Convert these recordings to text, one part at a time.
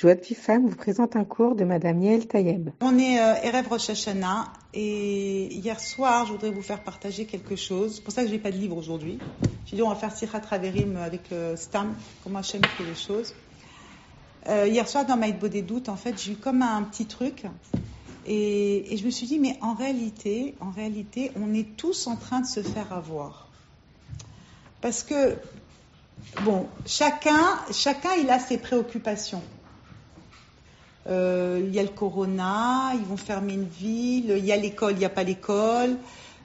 Joie de Femme vous présente un cours de Madame Yael Tayeb. On est euh, Erev Rosh et hier soir, je voudrais vous faire partager quelque chose. C'est pour ça que je n'ai pas de livre aujourd'hui. J'ai dit on va faire Sirhat Traverim avec euh, Stam, comment Hachem fait les choses. Euh, hier soir, dans Maïd des doutes, en fait, j'ai eu comme un petit truc. Et, et, je me suis dit, mais en réalité, en réalité, on est tous en train de se faire avoir. Parce que, bon, chacun, chacun, il a ses préoccupations. Euh, il y a le corona, ils vont fermer une ville, il y a l'école, il n'y a pas l'école,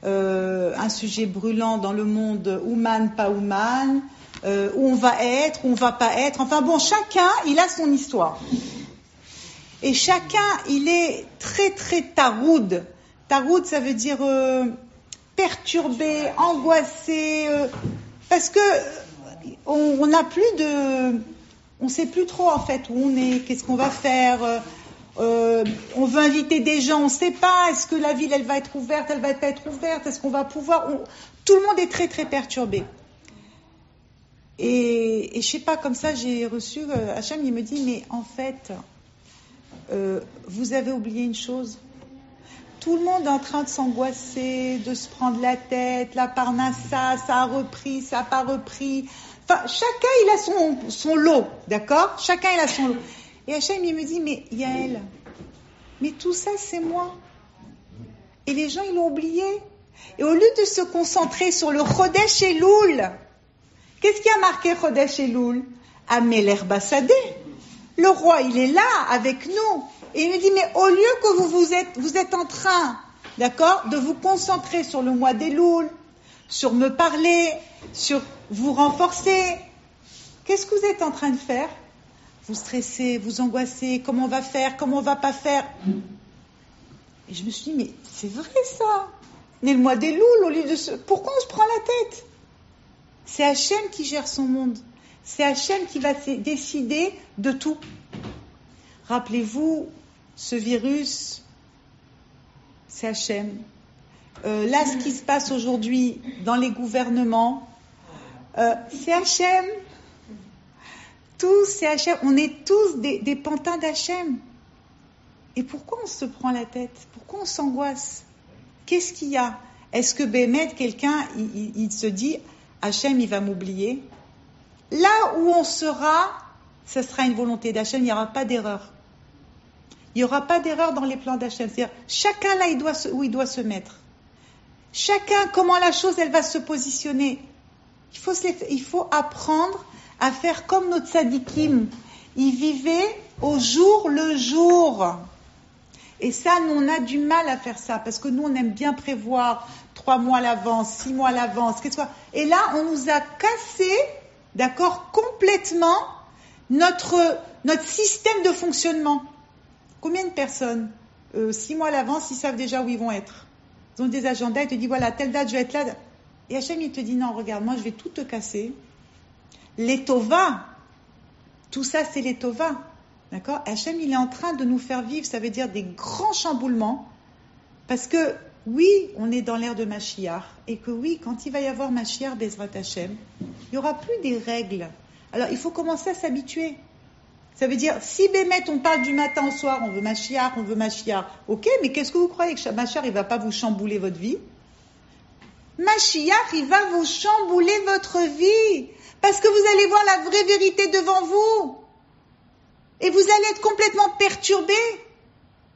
euh, un sujet brûlant dans le monde, human, pas human, euh, où on va être, où on va pas être. Enfin bon, chacun, il a son histoire. Et chacun, il est très très taroud. Taroud, ça veut dire perturbé, angoissé, parce que on n'a plus de on ne sait plus trop en fait où on est, qu'est-ce qu'on va faire. Euh, euh, on veut inviter des gens, on ne sait pas. Est-ce que la ville, elle va être ouverte, elle va pas être ouverte Est-ce qu'on va pouvoir Tout le monde est très très perturbé. Et, et je sais pas, comme ça, j'ai reçu euh, il me dit, mais en fait, vous avez oublié une chose. Tout le monde est en train de s'angoisser, de se prendre la tête. La parnassa, ça a repris, ça n'a pas repris. Enfin, chacun, il a son, lot, d'accord? Chacun, il a son lot. Et Hachem, il me dit, mais Yael, mais tout ça, c'est moi. Et les gens, ils l'ont oublié. Et au lieu de se concentrer sur le Chodesh et Loul, qu'est-ce qui a marqué Chodesh et Loul? Ameler Bassadeh. Le roi, il est là, avec nous. Et il me dit, mais au lieu que vous, vous, êtes, vous êtes en train, d'accord, de vous concentrer sur le mois des Loul, sur me parler, sur vous renforcer. Qu'est-ce que vous êtes en train de faire? Vous stressez, vous angoissez, comment on va faire, comment on va pas faire? Et je me suis dit, mais c'est vrai ça. Mais le mois des louls, au lieu de se... Pourquoi on se prend la tête? C'est Hachem qui gère son monde. C'est Hachem qui va décider de tout. Rappelez-vous, ce virus, c'est Hachem. Euh, là, ce qui se passe aujourd'hui dans les gouvernements, euh, c'est Hachem. Tous, c'est Hachem. On est tous des, pantins d'Hachem. Et pourquoi on se prend la tête? Pourquoi on s'angoisse? Qu'est-ce qu'il y a? Est-ce que Bémet, quelqu'un, il, se dit, Hachem, il va m'oublier? Là où on sera, ce sera une volonté d'Hachem, il n'y aura pas d'erreur. Il n'y aura pas d'erreur dans les plans d'Hachem. C'est-à-dire, chacun là où il doit se mettre. Chacun, comment la chose, elle va se positionner. Il faut, il apprendre à faire comme notre sadikim. Ils vivaient au jour le jour. Et ça, nous, on a du mal à faire ça, parce que nous, on aime bien prévoir trois mois à l'avance, six mois à l'avance, qu'est-ce que Et là, on nous a cassé, d'accord, complètement notre, notre système de fonctionnement. Combien de personnes, euh, six mois à l'avance, ils savent déjà où ils vont être? Ils ont des agendas, ils te disent, voilà, telle date, je vais être là. Et Hachem, il te dit, non, regarde, moi, je vais tout te casser. Les Tova, tout ça, c'est les Tova. D'accord? Hachem, il est en train de nous faire vivre, ça veut dire des grands chamboulements. Parce que, oui, on est dans l'ère de Mashiach. Et que oui, quand il va y avoir Mashiach, Bezrat Hachem, il n'y aura plus des règles. Alors, il faut commencer à s'habituer. Ça veut dire, si Bémet, on parle du matin au soir, on veut Mashiach, on veut Mashiach. Ok, mais qu'est-ce que vous croyez que Mashiach, il va pas vous chambouler votre vie? Mashiach, il va vous chambouler votre vie. Parce que vous allez voir la vraie vérité devant vous. Et vous allez être complètement perturbé.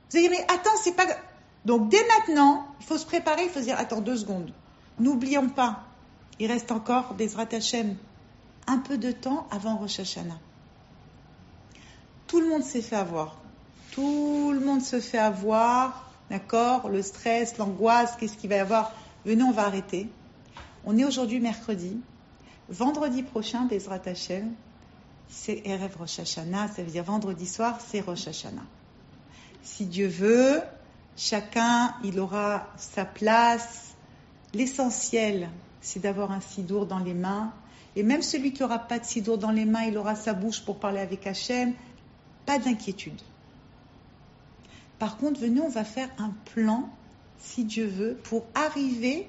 Vous allez dire, mais attends, c'est pas... Donc dès maintenant, il faut se préparer, il faut se dire, attends deux secondes. N'oublions pas, il reste encore des Hashem, un peu de temps avant Rosh Hashanah. Tout le monde s'est fait avoir. Tout le monde se fait avoir, d'accord Le stress, l'angoisse, qu'est-ce qu'il va y avoir Venez, on va arrêter. On est aujourd'hui mercredi. Vendredi prochain, Bezrat Hashem, c'est Erev Rosh Hashanah, ça veut dire vendredi soir, c'est Rosh Hashanah. Si Dieu veut, chacun, il aura sa place. L'essentiel, c'est d'avoir un sidour dans les mains. Et même celui qui n'aura pas de sidour dans les mains, il aura sa bouche pour parler avec Hachem. Pas d'inquiétude. Par contre, venez, on va faire un plan si Dieu veut, pour arriver,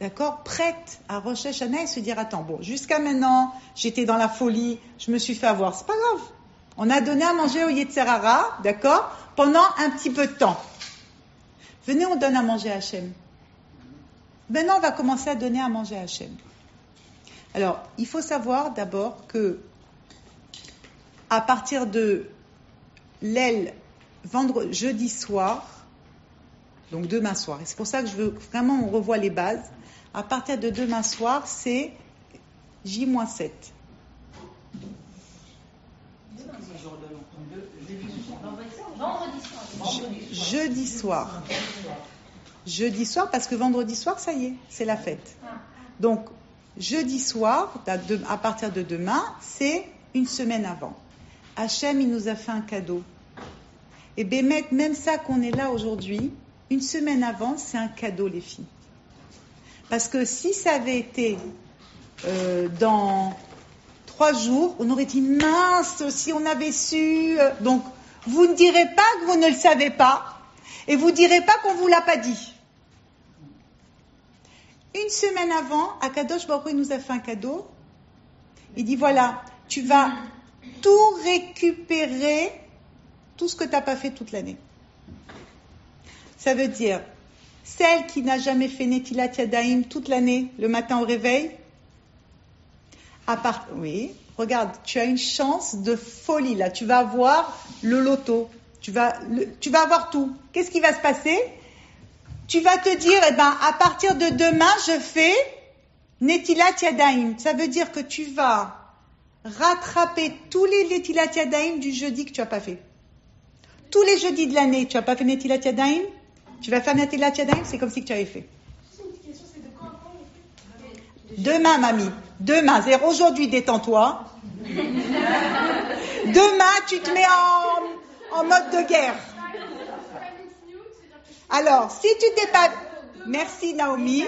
d'accord, prête à Rosh Hashanah et se dire, attends, bon, jusqu'à maintenant, j'étais dans la folie, je me suis fait avoir, c'est pas grave. On a donné à manger au Yetzerara, d'accord, pendant un petit peu de temps. Venez, on donne à manger à Hachem. Maintenant, on va commencer à donner à manger à Hachem. Alors, il faut savoir d'abord que à partir de l'aile vendredi, jeudi soir, donc demain soir, et c'est pour ça que je veux vraiment on revoit les bases, à partir de demain soir, c'est J-7. Jeudi soir. Jeudi soir, parce que vendredi soir, ça y est, c'est la fête. Donc, jeudi soir, à partir de demain, c'est une semaine avant. Hachem, il nous a fait un cadeau. Et Bémet, même ça qu'on est là aujourd'hui, une semaine avant, c'est un cadeau, les filles. Parce que si ça avait été euh, dans trois jours, on aurait dit mince si on avait su. Euh, donc, vous ne direz pas que vous ne le savez pas, et vous ne direz pas qu'on ne vous l'a pas dit. Une semaine avant, Akadosh Baruch il nous a fait un cadeau. Il dit voilà, tu vas tout récupérer, tout ce que tu n'as pas fait toute l'année. Ça veut dire, celle qui n'a jamais fait Netilat Yadaim toute l'année, le matin au réveil, à part, oui, regarde, tu as une chance de folie là. Tu vas avoir le loto. Tu vas, avoir tout. Qu'est-ce qui va se passer? Tu vas te dire, eh ben, à partir de demain, je fais Netilat Yadaim. Ça veut dire que tu vas rattraper tous les Netilat Yadaim du jeudi que tu n'as pas fait. Tous les jeudis de l'année, tu n'as pas fait Netilat Yadaim Tu vas faire Netilat Yadaim, c'est comme si tu avais fait. Demain, mamie. Demain. cest aujourd'hui, détends-toi. Demain, tu te mets en, mode de guerre. Alors, si tu t'es pas... Merci, Naomi.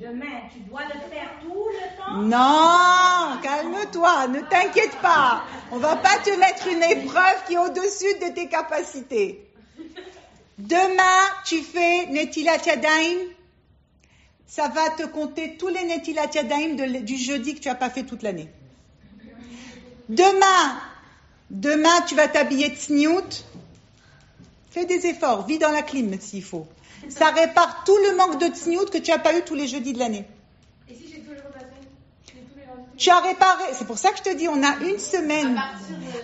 Demain, tu dois le faire tout le temps Non, calme-toi, ne t'inquiète pas. On va pas te mettre une épreuve qui est au-dessus de tes capacités. Demain, tu fais Netilat Yadayim ça va te compter tous les Netilat Yadayim du jeudi que tu n'as pas fait toute l'année. Demain, demain, tu vas t'habiller de sniout. Fais des efforts, vis dans la clim s'il faut. Ça répare tout le manque de tsniout que tu n'as pas eu tous les jeudis de l'année. Et si j'ai tout Tu as réparé, c'est pour ça que je te dis, on a une semaine.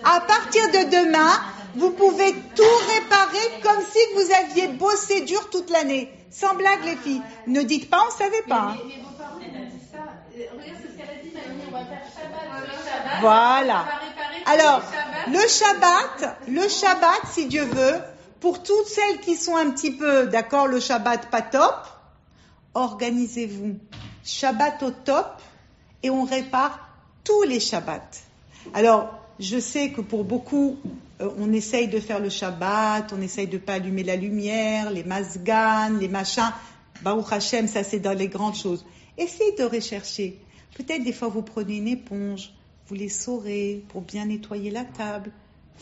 À partir de demain, vous pouvez tout réparer comme si vous aviez bossé dur toute l'année. Sans blague, les filles. Ne dites pas, on ne savait pas. Voilà. Alors, le Shabbat, le Shabbat, si Dieu veut, pour toutes celles qui sont un petit peu, d'accord, le Shabbat pas top, organisez-vous. Shabbat au top et on répare tous les Shabbats. Alors, je sais que pour beaucoup, euh, on essaye de faire le Shabbat, on essaye de pas allumer la lumière, les masganes, les machins. Baruch Hashem, ça c'est dans les grandes choses. Essayez de rechercher. Peut-être des fois vous prenez une éponge, vous les saurez pour bien nettoyer la table.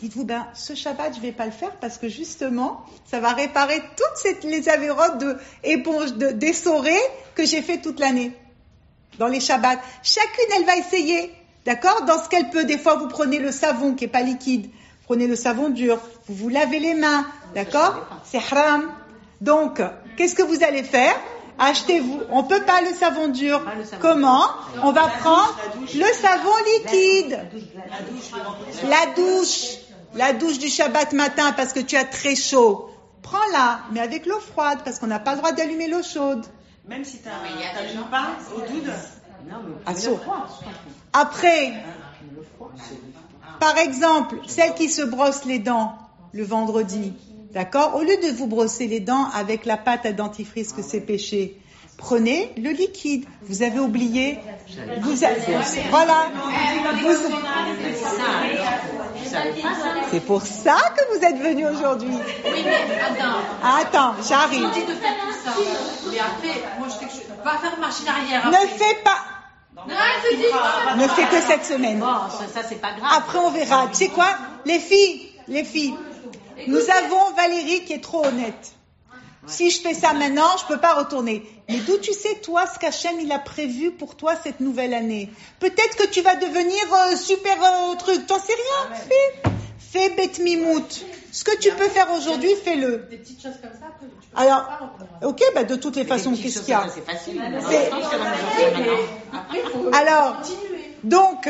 Dites-vous, ben, ce Shabbat, je vais pas le faire parce que justement, ça va réparer toutes les avérotes de éponge, que j'ai fait toute l'année. Dans les Shabbats. Chacune, elle va essayer. D'accord? Dans ce qu'elle peut. Des fois, vous prenez le savon qui est pas liquide. Prenez le savon dur, vous vous lavez les mains, d'accord? C'est haram. Donc, qu'est-ce que vous allez faire? Achetez-vous. On peut pas le savon dur. Comment? On va prendre le savon liquide. La douche. La douche du Shabbat matin parce que tu as très chaud. Prends-la, mais avec l'eau froide parce qu'on n'a pas le droit d'allumer l'eau chaude. Même si tu n'allumes pas au doude. Après, par exemple, celle qui se brosse les dents le vendredi, d'accord? Au lieu de vous brosser les dents avec la pâte à dentifrice que c'est péché, prenez le liquide. Vous avez oublié vous Voilà. C'est pour ça que vous êtes venu aujourd'hui. Oui, mais attends. Attends, j'arrive. Je dis de faire tout ça. Mais après, moi je sais que je... Va faire machine arrière. Ne fais pas... Ne fait que cette semaine. ça, c'est pas grave. Après, on verra. Tu sais quoi? Les filles, les filles, nous avons Valérie qui est trop honnête. Si je fais ça maintenant, je peux pas retourner. Mais d'où tu sais, toi, ce qu'Hachem, il a prévu pour toi cette nouvelle année? Peut-être que tu vas devenir euh, super euh, truc. T'en sais rien? Fais, fais bête mimout. Ce que tu peux faire aujourd'hui, fais-le. Des petites choses comme ça, tu peux Alors, pas reprendre. ok, bah de toutes les façons, qu'est-ce qu'il y a C'est facile. Faut Alors, continuer. donc,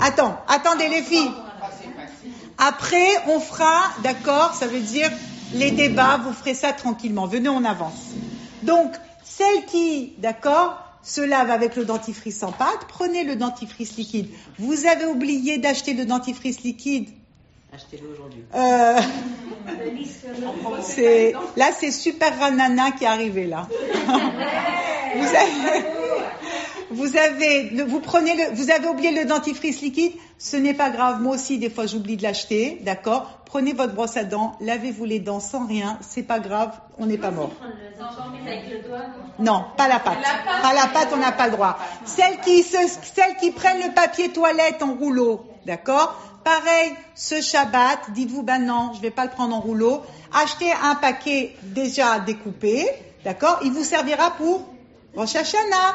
attends, attendez les filles. Ah, c'est facile. Après, on fera, d'accord, ça veut dire les débats, vous ferez ça tranquillement. Venez, on avance. Donc, celle qui, d'accord, se lave avec le dentifrice en pâte, prenez le dentifrice liquide. Vous avez oublié d'acheter le dentifrice liquide. Achetez-le aujourd'hui. Euh, c'est, là, c'est Super Ranana qui est arrivé là. vous avez, vous avez, le- vous prenez le, vous avez oublié le dentifrice liquide. Ce n'est pas grave. Moi aussi, des fois, j'oublie de l'acheter. D'accord? Prenez votre brosse à dents, lavez-vous les dents sans rien. C'est pas grave. On n'est pas mort. Non, pas la pâte. Pas la pâte, on n'a pas le droit. Celles qui, se, celles qui prennent le papier toilette en rouleau, d'accord? Pareil, ce Shabbat, dites-vous, ben non, je vais pas le prendre en rouleau. Achetez un paquet déjà découpé, d'accord? Il vous servira pour Rosh Hashanah.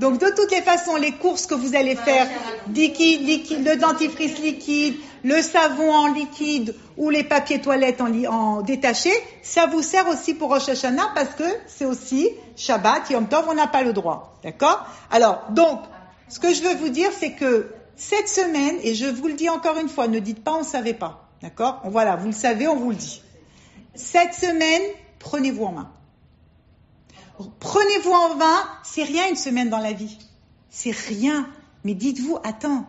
Donc de toutes les façons, les courses que vous allez faire, liquide, liquide, le dentifrice liquide, le savon en liquide ou les papiers toilettes en, en détaché, ça vous sert aussi pour Rosh Hashanah parce que c'est aussi Shabbat, Yom Tov, on n'a pas le droit. D'accord? Alors, donc, ce que je veux vous dire, c'est que cette semaine, et je vous le dis encore une fois, ne dites pas on ne savait pas. D'accord? Voilà, vous le savez, on vous le dit. Cette semaine, prenez-vous en main. Prenez-vous en main, c'est rien une semaine dans la vie. C'est rien. Mais dites-vous, attends,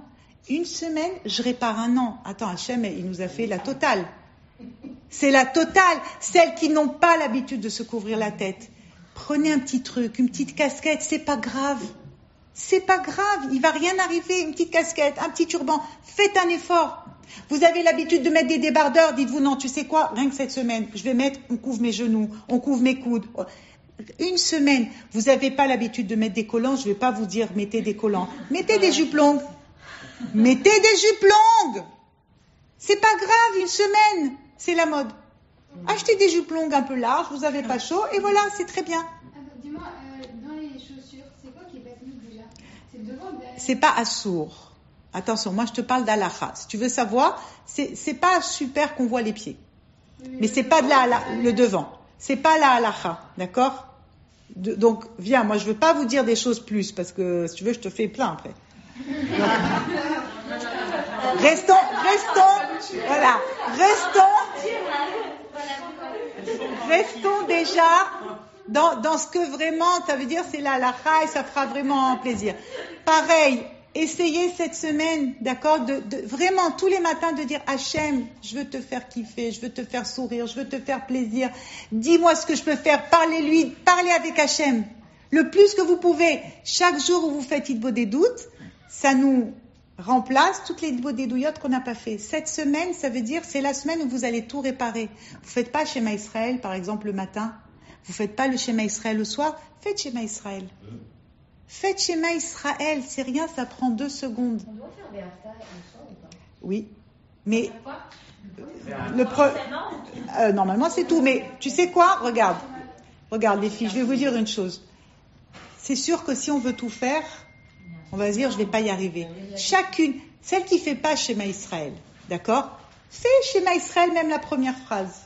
une semaine, je répare un an. Attends, Hachem, il nous a fait la totale. C'est la totale. Celles qui n'ont pas l'habitude de se couvrir la tête. Prenez un petit truc, une petite casquette, c'est pas grave. C'est pas grave, il va rien arriver, une petite casquette, un petit turban. Faites un effort. Vous avez l'habitude de mettre des débardeurs, dites-vous non, tu sais quoi, rien que cette semaine, je vais mettre, on couvre mes genoux, on couvre mes coudes. Une semaine, vous n'avez pas l'habitude de mettre des collants, je ne vais pas vous dire mettez des collants. Mettez des jupes longues. Mettez des jupes longues. C'est pas grave, une semaine, c'est la mode. Achetez des jupes longues un peu larges, vous n'avez pas chaud, et voilà, c'est très bien. Dis-moi, euh, dans les chaussures, c'est quoi qui est battu déjà? C'est devant derrière? C'est pas assourd. Attention, moi je te parle d'alaha. Si tu veux savoir, c'est c'est pas super qu'on voit les pieds. Mais c'est pas de la, la- le devant. C'est pas la halacha, d'accord? Donc viens, moi je veux pas vous dire des choses plus parce que si tu veux je te fais plein après. Restons, restons, voilà, restons, restons déjà dans, dans ce que vraiment, ça veut dire c'est la halacha et ça fera vraiment plaisir. Pareil, essayez cette semaine, d'accord, de, vraiment tous les matins de dire Hachem, je veux te faire kiffer, je veux te faire sourire, je veux te faire plaisir. Dis-moi ce que je peux faire, parlez-lui, parlez avec Hachem. Le plus que vous pouvez, chaque jour où vous faites Idbo des doutes, ça nous remplace toutes les douillottes qu'on n'a pas fait. Cette semaine, ça veut dire c'est la semaine où vous allez tout réparer. Vous faites pas schéma Israël, par exemple, le matin. Vous faites pas le schéma Israël le soir. Faites schéma Israël. Faites schéma Israël, c'est rien, ça prend deux secondes. On doit faire ou pas? Oui, mais le pre- Euh, normalement c'est tout. Mais tu sais quoi? Regarde, regarde les filles, je vais vous dire une chose. C'est sûr que si on veut tout faire, on va se dire je vais pas y arriver. Chacune, celle qui fait pas schéma Israël, d'accord? Fais schéma Israël même la première phrase.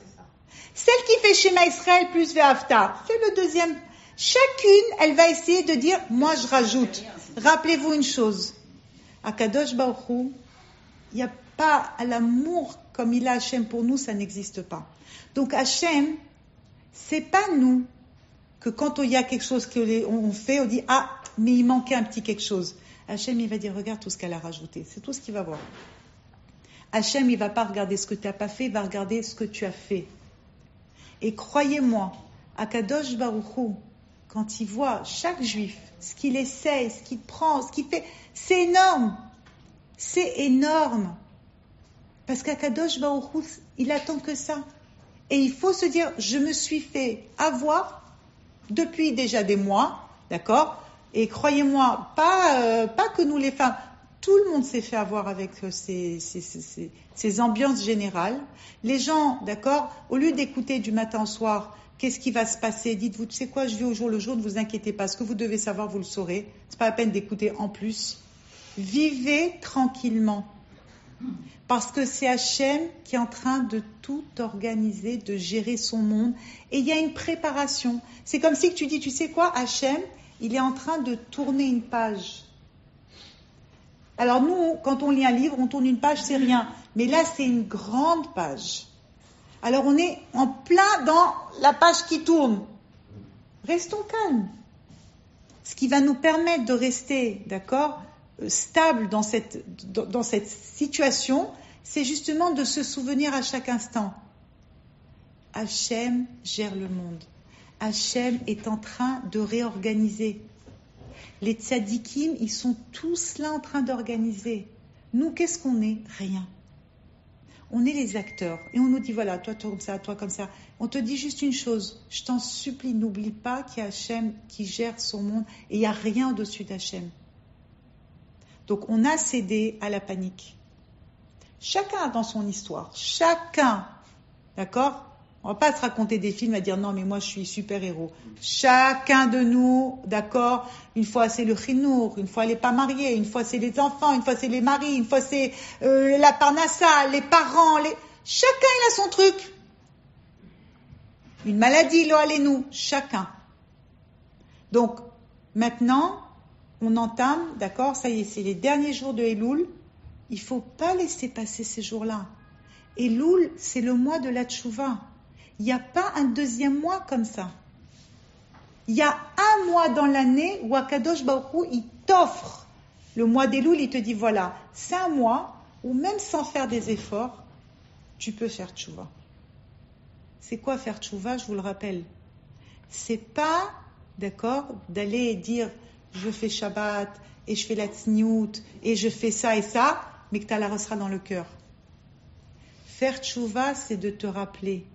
Celle qui fait schéma Israël plus Ve'afta, fais le deuxième. Chacune, elle va essayer de dire, moi je rajoute. Rappelez-vous une chose. À Kadosh Baruch Hu, il n'y a pas à l'amour comme il a Hachem pour nous, ça n'existe pas. Donc Hachem, c'est pas nous que quand il y a quelque chose qu'on fait, on dit ah mais il manquait un petit quelque chose. Hachem il va dire regarde tout ce qu'elle a rajouté, c'est tout ce qu'il va voir. Hachem il va pas regarder ce que tu n'as pas fait, il va regarder ce que tu as fait. Et croyez-moi, Akadosh Baruchou, quand il voit chaque juif, ce qu'il essaye, ce qu'il prend, ce qu'il fait, c'est énorme. C'est énorme. Parce qu'Akadosh Baruchou, il attend que ça. Et il faut se dire, je me suis fait avoir depuis déjà des mois, d'accord? Et croyez-moi, pas, euh, pas que nous les femmes, tout le monde s'est fait avoir avec euh, ces, ces, ces- ces ambiances générales. Les gens, d'accord, au lieu d'écouter du matin au soir qu'est-ce qui va se passer? Dites-vous, tu sais quoi, je vis au jour le jour, ne vous inquiétez pas. Ce que vous devez savoir, vous le saurez. C'est pas la peine d'écouter en plus. Vivez tranquillement. Parce que c'est Hachem qui est en train de tout organiser, de gérer son monde. Et il y a une préparation. C'est comme si tu dis, tu sais quoi, Hachem, il est en train de tourner une page. Alors nous, quand on lit un livre, on tourne une page, c'est rien. Mais là, c'est une grande page. Alors on est en plein dans la page qui tourne. Restons calmes. Ce qui va nous permettre de rester, d'accord, euh, stable dans cette, situation, c'est justement de se souvenir à chaque instant. Hachem gère le monde. Hachem est en train de réorganiser. Les tzadikim, ils sont tous là en train d'organiser. Nous, qu'est-ce qu'on est? Rien. On est les acteurs. Et on nous dit, voilà, toi, comme ça, toi comme ça. On te dit juste une chose. Je t'en supplie, n'oublie pas qu'il y a Hachem qui gère son monde et il n'y a rien au-dessus d'Hachem. Donc, on a cédé à la panique. Chacun dans son histoire. Chacun. D'accord? On va pas se raconter des films à dire non mais moi je suis super héros. Chacun de nous, d'accord, une fois c'est le chinour, une fois elle n'est pas mariée, une fois c'est les enfants, une fois c'est les maris, une fois c'est euh, la parnassa, les parents, chacun il a son truc. Une maladie, l'eau allez nous, chacun. Donc maintenant, on entame, d'accord, ça y est, c'est les derniers jours de Elul. Il faut pas laisser passer ces jours-là. Elul, c'est le mois de la tchouva. Il n'y a pas un deuxième mois comme ça. Il y a un mois dans l'année où Akadosh Baruch il t'offre le mois des loups, il te dit voilà, c'est un mois où même sans faire des efforts, tu peux faire tchouva. C'est quoi faire tchouva Je vous le rappelle? C'est pas, d'accord, d'aller dire je fais Shabbat et je fais la tsniout et je fais ça et ça, mais que tu la ressera dans le cœur. Faire tchouva, c'est de te rappeler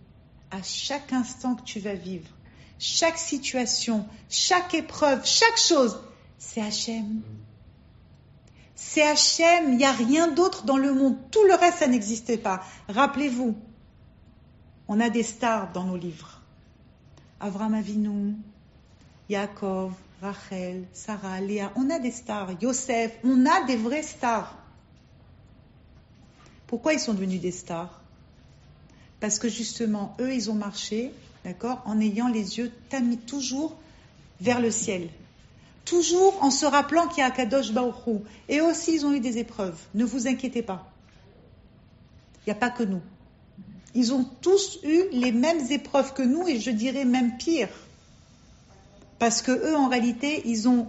à chaque instant que tu vas vivre, chaque situation, chaque épreuve, chaque chose, c'est Hachem. C'est Hachem, il n'y a rien d'autre dans le monde. Tout le reste, ça n'existait pas. Rappelez-vous, on a des stars dans nos livres. Avram Avinu, Yaakov, Rachel, Sarah, Léa, on a des stars. Yosef, on a des vrais stars. Pourquoi ils sont devenus des stars? Parce que justement, eux, ils ont marché, d'accord, en ayant les yeux tamis toujours vers le ciel. Toujours en se rappelant qu'il y a Kadosh Baruchou. Et aussi, ils ont eu des épreuves. Ne vous inquiétez pas. Il n'y a pas que nous. Ils ont tous eu les mêmes épreuves que nous, et je dirais même pire. Parce que eux, en réalité, ils ont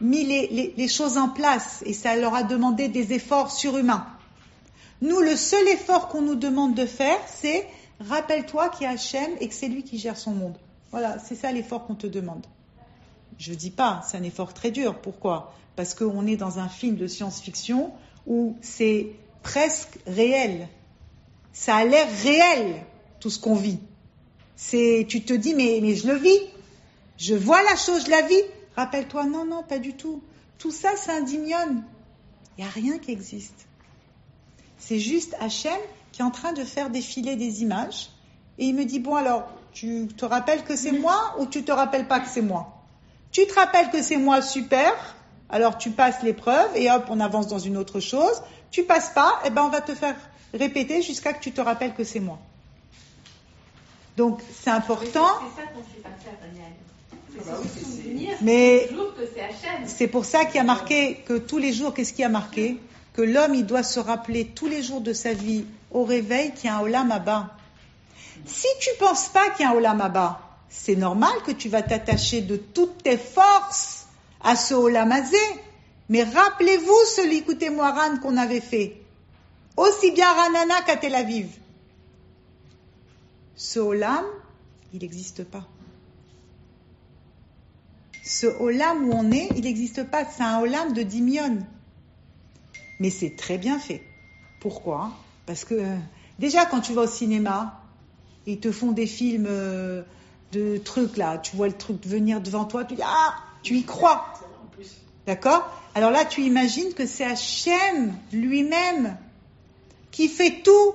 mis les, les, les choses en place, et ça leur a demandé des efforts surhumains. Nous, le seul effort qu'on nous demande de faire, c'est rappelle-toi qu'il y a Hachem et que c'est lui qui gère son monde. Voilà, c'est ça l'effort qu'on te demande. Je ne dis pas, c'est un effort très dur. Pourquoi? Parce qu'on est dans un film de science-fiction où c'est presque réel. Ça a l'air réel, tout ce qu'on vit. C'est, tu te dis, mais, je le vis. Je vois la chose, je la vis. Rappelle-toi, non, non, pas du tout. Tout ça, c'est un. Il n'y a rien qui existe. C'est juste Hachem qui est en train de faire défiler des images. Et il me dit, bon alors, tu te rappelles que c'est moi ou tu te rappelles pas que c'est moi? Tu te rappelles que c'est moi, super. Alors tu passes l'épreuve et hop, on avance dans une autre chose. Tu passes pas, et ben on va te faire répéter jusqu'à que tu te rappelles que c'est moi. Donc c'est important. C'est ça qu'on sait pas faire, Daniel. C'est se souvenir Mais toujours que c'est Hachem. c'est pour ça qu'il y a marqué que tous les jours, qu'est-ce qui a marqué? Que l'homme, il doit se rappeler tous les jours de sa vie au réveil qu'il y a un Olam Abba. Si tu penses pas qu'il y a un Olam Abba, c'est normal que tu vas t'attacher de toutes tes forces à ce Olam Azé. Mais rappelez-vous celui, écoutez-moi, Ran, qu'on avait fait. Aussi bien Ranana qu'à Tel Aviv. Ce Olam, il n'existe pas. Ce Olam où on est, il n'existe pas. C'est un Olam de Dimion. Mais c'est très bien fait. Pourquoi? Parce que euh, déjà quand tu vas au cinéma, ils te font des films euh, de trucs là, tu vois le truc venir devant toi, tu dis ah, tu y crois. D'accord? Alors là, tu imagines que c'est Hachem lui-même qui fait tout.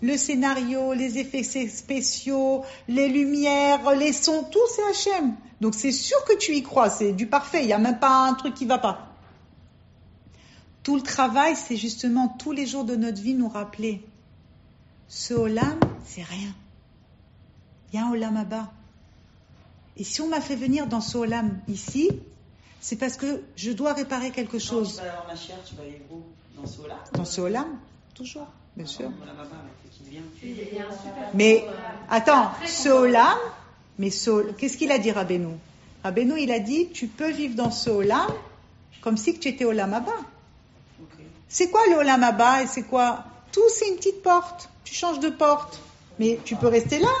le scénario, les effets spéciaux, les lumières, les sons, tout c'est Hachem. Donc c'est sûr que tu y crois, c'est du parfait, il n'y a même pas un truc qui va pas. Tout le travail, c'est justement tous les jours de notre vie nous rappeler. Ce olam, c'est rien. Il y a un olam là-bas. Et si on m'a fait venir dans ce olam ici, c'est parce que je dois réparer quelque Quand tu chose. vas avoir ma chère, tu vas aller où? Dans ce haut-là Dans ce olam, toujours, bien sûr. Voilà, ma maman, qui vient. Il y a un super Mais attends, ce olam, mais ce- qu'est-ce qu'il a dit Rabbeinu? Rabbeinu, il a dit, tu peux vivre dans ce olam comme si que tu étais olam Abba. C'est quoi le olam Abba et c'est quoi? Tout c'est une petite porte. Tu changes de porte, mais tu peux rester là.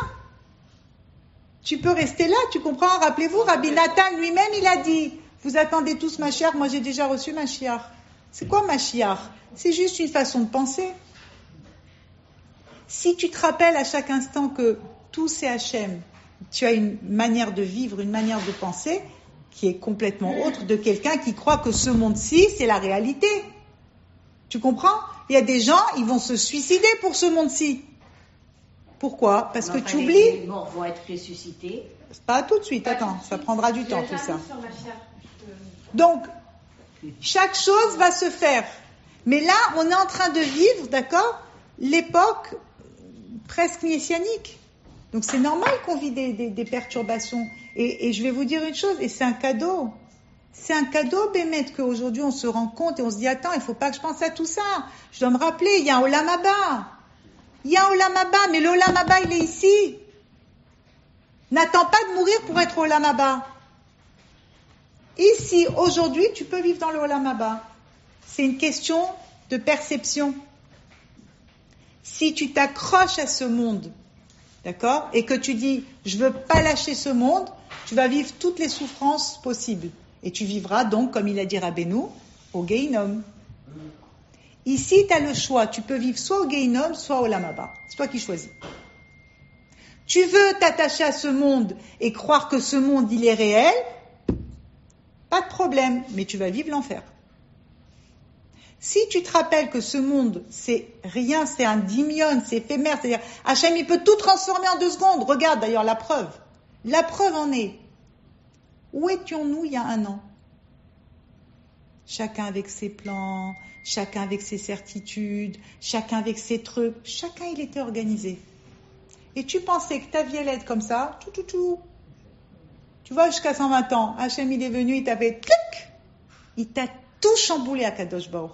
Tu peux rester là, tu comprends? Rappelez-vous, Rabbi Nathan lui-même, il a dit, vous attendez tous ma chère, moi j'ai déjà reçu ma chiar. C'est quoi ma chiar? C'est juste une façon de penser. Si tu te rappelles à chaque instant que tout c'est Hachem, tu as une manière de vivre, une manière de penser qui est complètement autre de quelqu'un qui croit que ce monde-ci, c'est la réalité. Tu comprends? Il y a des gens, ils vont se suicider pour ce monde-ci. Pourquoi? Parce que tu oublies. Les morts vont être ressuscités. Pas tout de suite, attends, ça prendra du temps tout ça. Donc, chaque chose va se faire. Mais là, on est en train de vivre, d'accord, l'époque presque messianique. Donc c'est normal qu'on vit des, des- des perturbations. Et, et je vais vous dire une chose, et c'est un cadeau. C'est un cadeau, Bémet, qu'aujourd'hui on se rend compte et on se dit, attends, il faut pas que je pense à tout ça. Je dois me rappeler, il y a un Olam Abba. Il y a un Olam Abba, mais le Olam Abba, il est ici. N'attends pas de mourir pour être au Olam Abba. Ici, aujourd'hui, tu peux vivre dans le Olam Abba. C'est une question de perception. Si tu t'accroches à ce monde, d'accord, et que tu dis, je veux pas lâcher ce monde, tu vas vivre toutes les souffrances possibles. Et tu vivras donc, comme il a dit Rabbeinu, au Geinom. Ici, tu as le choix. Tu peux vivre soit au Geinom, soit au Lamaba. C'est toi qui choisis. Tu veux t'attacher à ce monde et croire que ce monde, il est réel, pas de problème, mais tu vas vivre l'enfer. Si tu te rappelles que ce monde, c'est rien, c'est un dimion, c'est éphémère, c'est-à-dire Hachem, il peut tout transformer en deux secondes. Regarde d'ailleurs la preuve. La preuve en est. Où étions-nous il y a un an? Chacun avec ses plans, chacun avec ses certitudes, chacun avec ses trucs, chacun il était organisé. Et tu pensais que ta vie allait être comme ça, tout, tout, tout. Tu vois, jusqu'à 120 ans, Hachem il est venu, il t'a fait tlic il t'a tout chamboulé à Kadosh Baruch.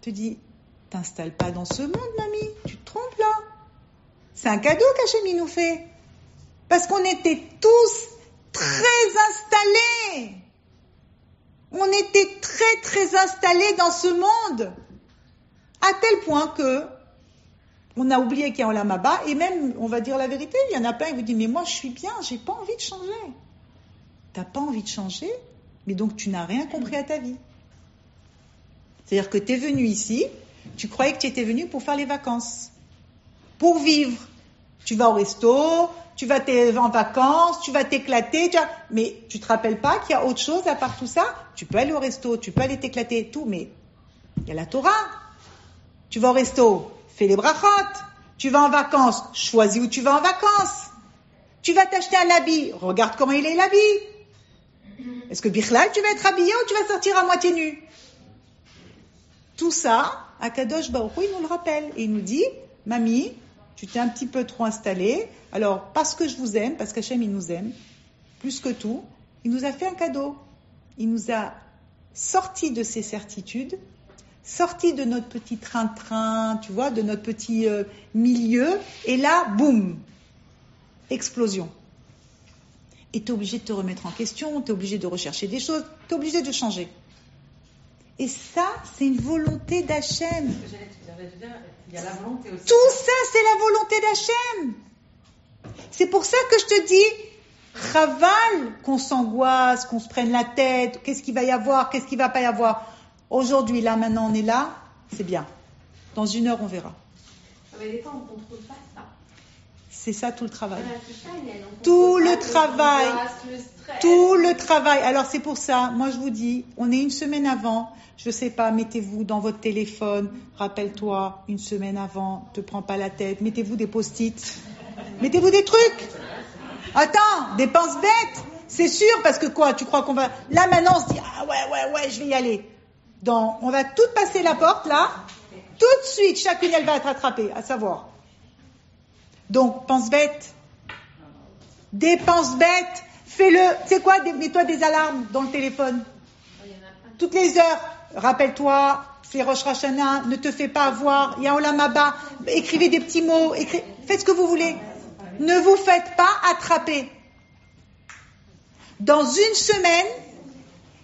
Tu dis, t'installes pas dans ce monde, mamie, tu te trompes là. C'est un cadeau qu'Hachem nous fait. Parce qu'on était tous très installés. On était très très installés dans ce monde. À tel point que on a oublié qu'il y a un Olamaba et même, on va dire la vérité, il y en a plein qui vous disent, mais moi je suis bien, j'ai pas envie de changer. T'as pas envie de changer, mais donc tu n'as rien compris à ta vie. C'est-à-dire que tu es venu ici, tu croyais que tu étais venu pour faire les vacances, pour vivre. Tu vas au resto, tu vas en vacances, tu vas t'éclater, tu vas- mais tu te rappelles pas qu'il y a autre chose à part tout ça? Tu peux aller au resto, tu peux aller t'éclater, tout, mais il y a la Torah. Tu vas au resto, fais les brachot. Tu vas en vacances, choisis où tu vas en vacances. Tu vas t'acheter un habit, regarde comment il est l'habit. Est-ce que Bichlal, tu vas être habillé ou tu vas sortir à moitié nu? Tout ça, Akadosh Baruch il nous le rappelle. Et il nous dit, mamie, tu t'es un petit peu trop installée. Alors, parce que je vous aime, parce qu'Hachem, il nous aime, plus que tout, il nous a fait un cadeau. Il nous a sortis de ses certitudes, sortis de notre petit train-train, tu vois, de notre petit euh, milieu. Et là, boum, explosion. Et tu es obligé de te remettre en question, tu es obligé de rechercher des choses, tu es obligé de changer. Et ça, c'est une volonté d'Hachem. Tout ça, c'est la volonté d'Hachem. C'est pour ça que je te dis, Chaval, qu'on s'angoisse, qu'on se prenne la tête, qu'est-ce qu'il va y avoir, qu'est-ce qu'il va pas y avoir. Aujourd'hui, là, maintenant, on est là, c'est bien. Dans une heure, on verra. Ah, Mais des fois, on contrôle pas. C'est ça tout le travail. Voilà, ça, Tout le travail. l'angoisse, le stress. Tout le travail. Alors c'est pour ça, moi je vous dis, on est une semaine avant. Je sais pas, mettez-vous dans votre téléphone. Rappelle-toi, une semaine avant, te prends pas la tête. Mettez-vous des post-it. Mettez-vous des trucs. Attends, dépenses bêtes. C'est sûr parce que quoi Tu crois qu'on va Là maintenant, on se dit ah ouais ouais ouais, je vais y aller. Dans, on va toutes passer la porte là. Tout de suite, chacune elle va être attrapée, à savoir. Donc pense bête. Dépense bête, fais-le. C'est quoi? Mets-toi des alarmes dans le téléphone. Toutes les heures. Rappelle-toi, c'est Rosh Hashanah, ne te fais pas avoir. Il y a Olam Haba. Écrivez des petits mots. Faites ce que vous voulez. Ne vous faites pas attraper. Dans une semaine,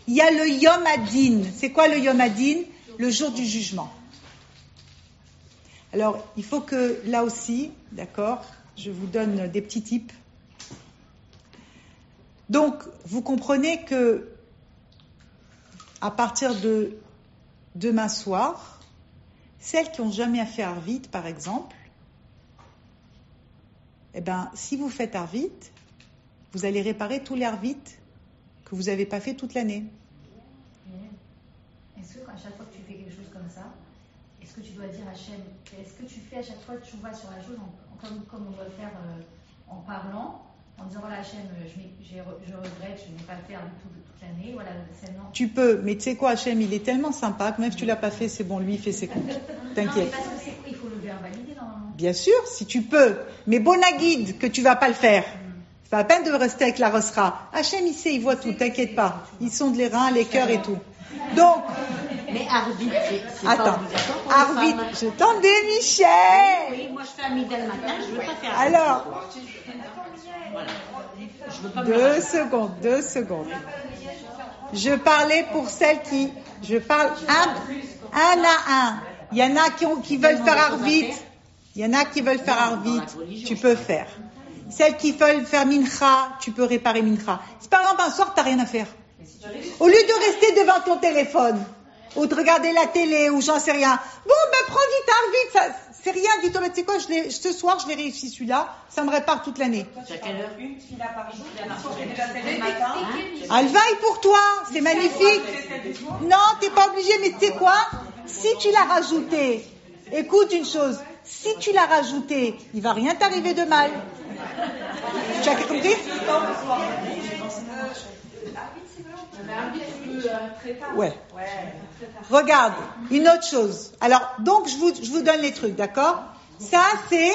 il y a le Yom Adin. C'est quoi le Yom Adin? Le jour du jugement. Alors, il faut que là aussi, d'accord, je vous donne des petits tips. Donc, vous comprenez que à partir de demain soir, celles qui n'ont jamais fait Arvit, par exemple, eh ben, si vous faites Arvit, vous allez réparer tous les Arvit que vous n'avez pas fait toute l'année. Est-ce que à chaque fois que tu fais quelque chose comme ça, est-ce que tu dois dire à Hachem, est-ce que tu fais à chaque fois que tu vois sur la chose, en- en- comme, comme on doit le faire euh, en parlant, en disant voilà Hachem, euh, je, je regrette, je n'ai pas le faire du tout de toute l'année, voilà, non. Tu peux, mais tu sais quoi, Hachem, il est tellement sympa que même si tu l'as pas fait, c'est bon, lui, il fait ses comptes. T'inquiète. il faut le verbaliser normalement. Bien sûr, si tu peux. Mais bon à guide que tu vas pas le faire. C'est pas la peine de rester avec la rosera. Hachem, il sait, il voit tout, t'inquiète pas. Ils sondent les reins, les cœurs et tout. Donc, Mais arbitre, c'est pas attends. obligatoire pour les Arbitre, femmes. je t'entendais, Michel. Oui, moi je fais un midi le matin, je veux pas faire. Alors, je veux pas me deux secondes, deux secondes. Je parlais pour celles qui, je parle un, un à un. Il y en a qui, ont, qui veulent faire Arvit. Il y en a qui veulent faire Arvit. Tu peux faire. Celles qui veulent faire Mincha, tu peux réparer Mincha. Si par exemple un soir, t'as rien à faire. Au lieu de rester devant ton téléphone, ou de regarder la télé, ou j'en sais rien. Bon, ben prends vite Arvit, ça, c'est rien, dis-toi, mais tu sais quoi, je l'ai- ce soir, je l'ai réussi celui-là, ça me répare toute l'année. C'est à quelle heure? Une fila par jour, Elle vaille pour toi, c'est magnifique. Non, t'es pas obligé, mais tu sais quoi? Si tu l'as rajouté, écoute une chose, si tu l'as rajouté, il va rien t'arriver de mal. Tu as compris? Ouais. Regarde, une autre chose. Alors, donc, je vous, je vous donne les trucs, d'accord? Ça, c'est,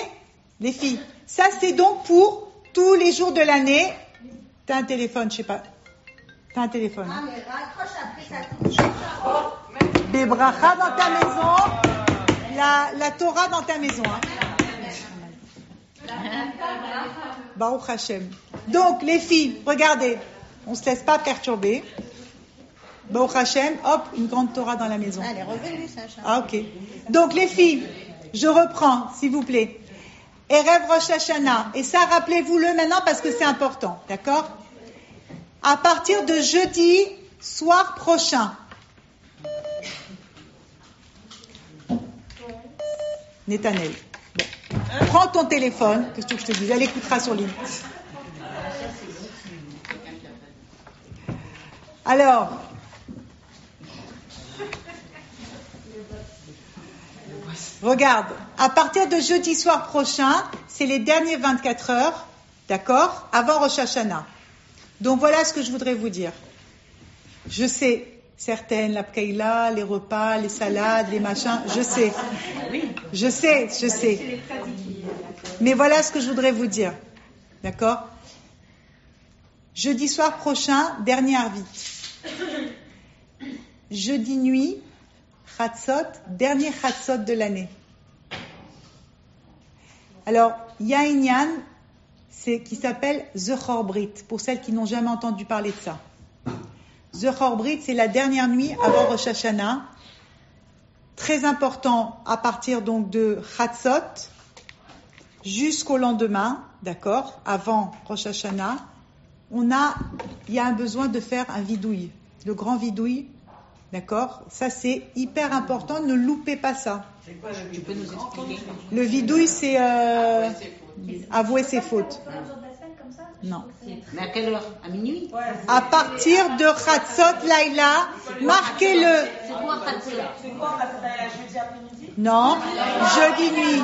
les filles, ça, c'est donc pour tous les jours de l'année. T'as un téléphone, je sais pas. T'as un téléphone. hein? Des brachas dans ta maison. La, la Torah dans ta maison. hein. Baruch Hashem. Donc, les filles, regardez. On se laisse pas perturber. Baruch Hashem, hop, une grande Torah dans la maison. Elle est revenue, Sacha. Ah, ok. Donc, les filles, je reprends, s'il vous plaît. Erev Rosh Hashanah. Et ça, rappelez-vous-le maintenant parce que c'est important. D'accord? À partir de jeudi soir prochain. Netanel. Bon. Prends ton téléphone. Qu'est-ce que je te dis? Elle écoutera sur ligne. Alors, Regarde, à partir de jeudi soir prochain, c'est les derniers 24 heures, d'accord, avant Rosh Hashanah. Donc voilà ce que je voudrais vous dire. Je sais, certaines, la pkaïla, les repas, les salades, les machins, je sais. Je sais, je sais. Mais voilà ce que je voudrais vous dire. D'accord Jeudi soir prochain, dernier Arvit. Jeudi nuit, Chatzot, dernier Chatzot de l'année. Alors, il y qui s'appelle The Chorbrit, pour celles qui n'ont jamais entendu parler de ça. The Chorbrit, c'est la dernière nuit avant Rosh Hashanah. Très important à partir donc de Chatzot jusqu'au lendemain, d'accord, avant Rosh Hashanah. On a, il y a un besoin de faire un vidouille, le grand vidouille D'accord? Ça, c'est hyper important. Ne loupez pas ça. Tu peux nous expliquer? Le vidouille, c'est euh, avouer ses fautes. Le Non. Mais à quelle heure? À minuit? À partir de Khatsot Laila, marquez-le. C'est quoi Khatsot? C'est quoi, jeudi après-midi? Non, jeudi nuit.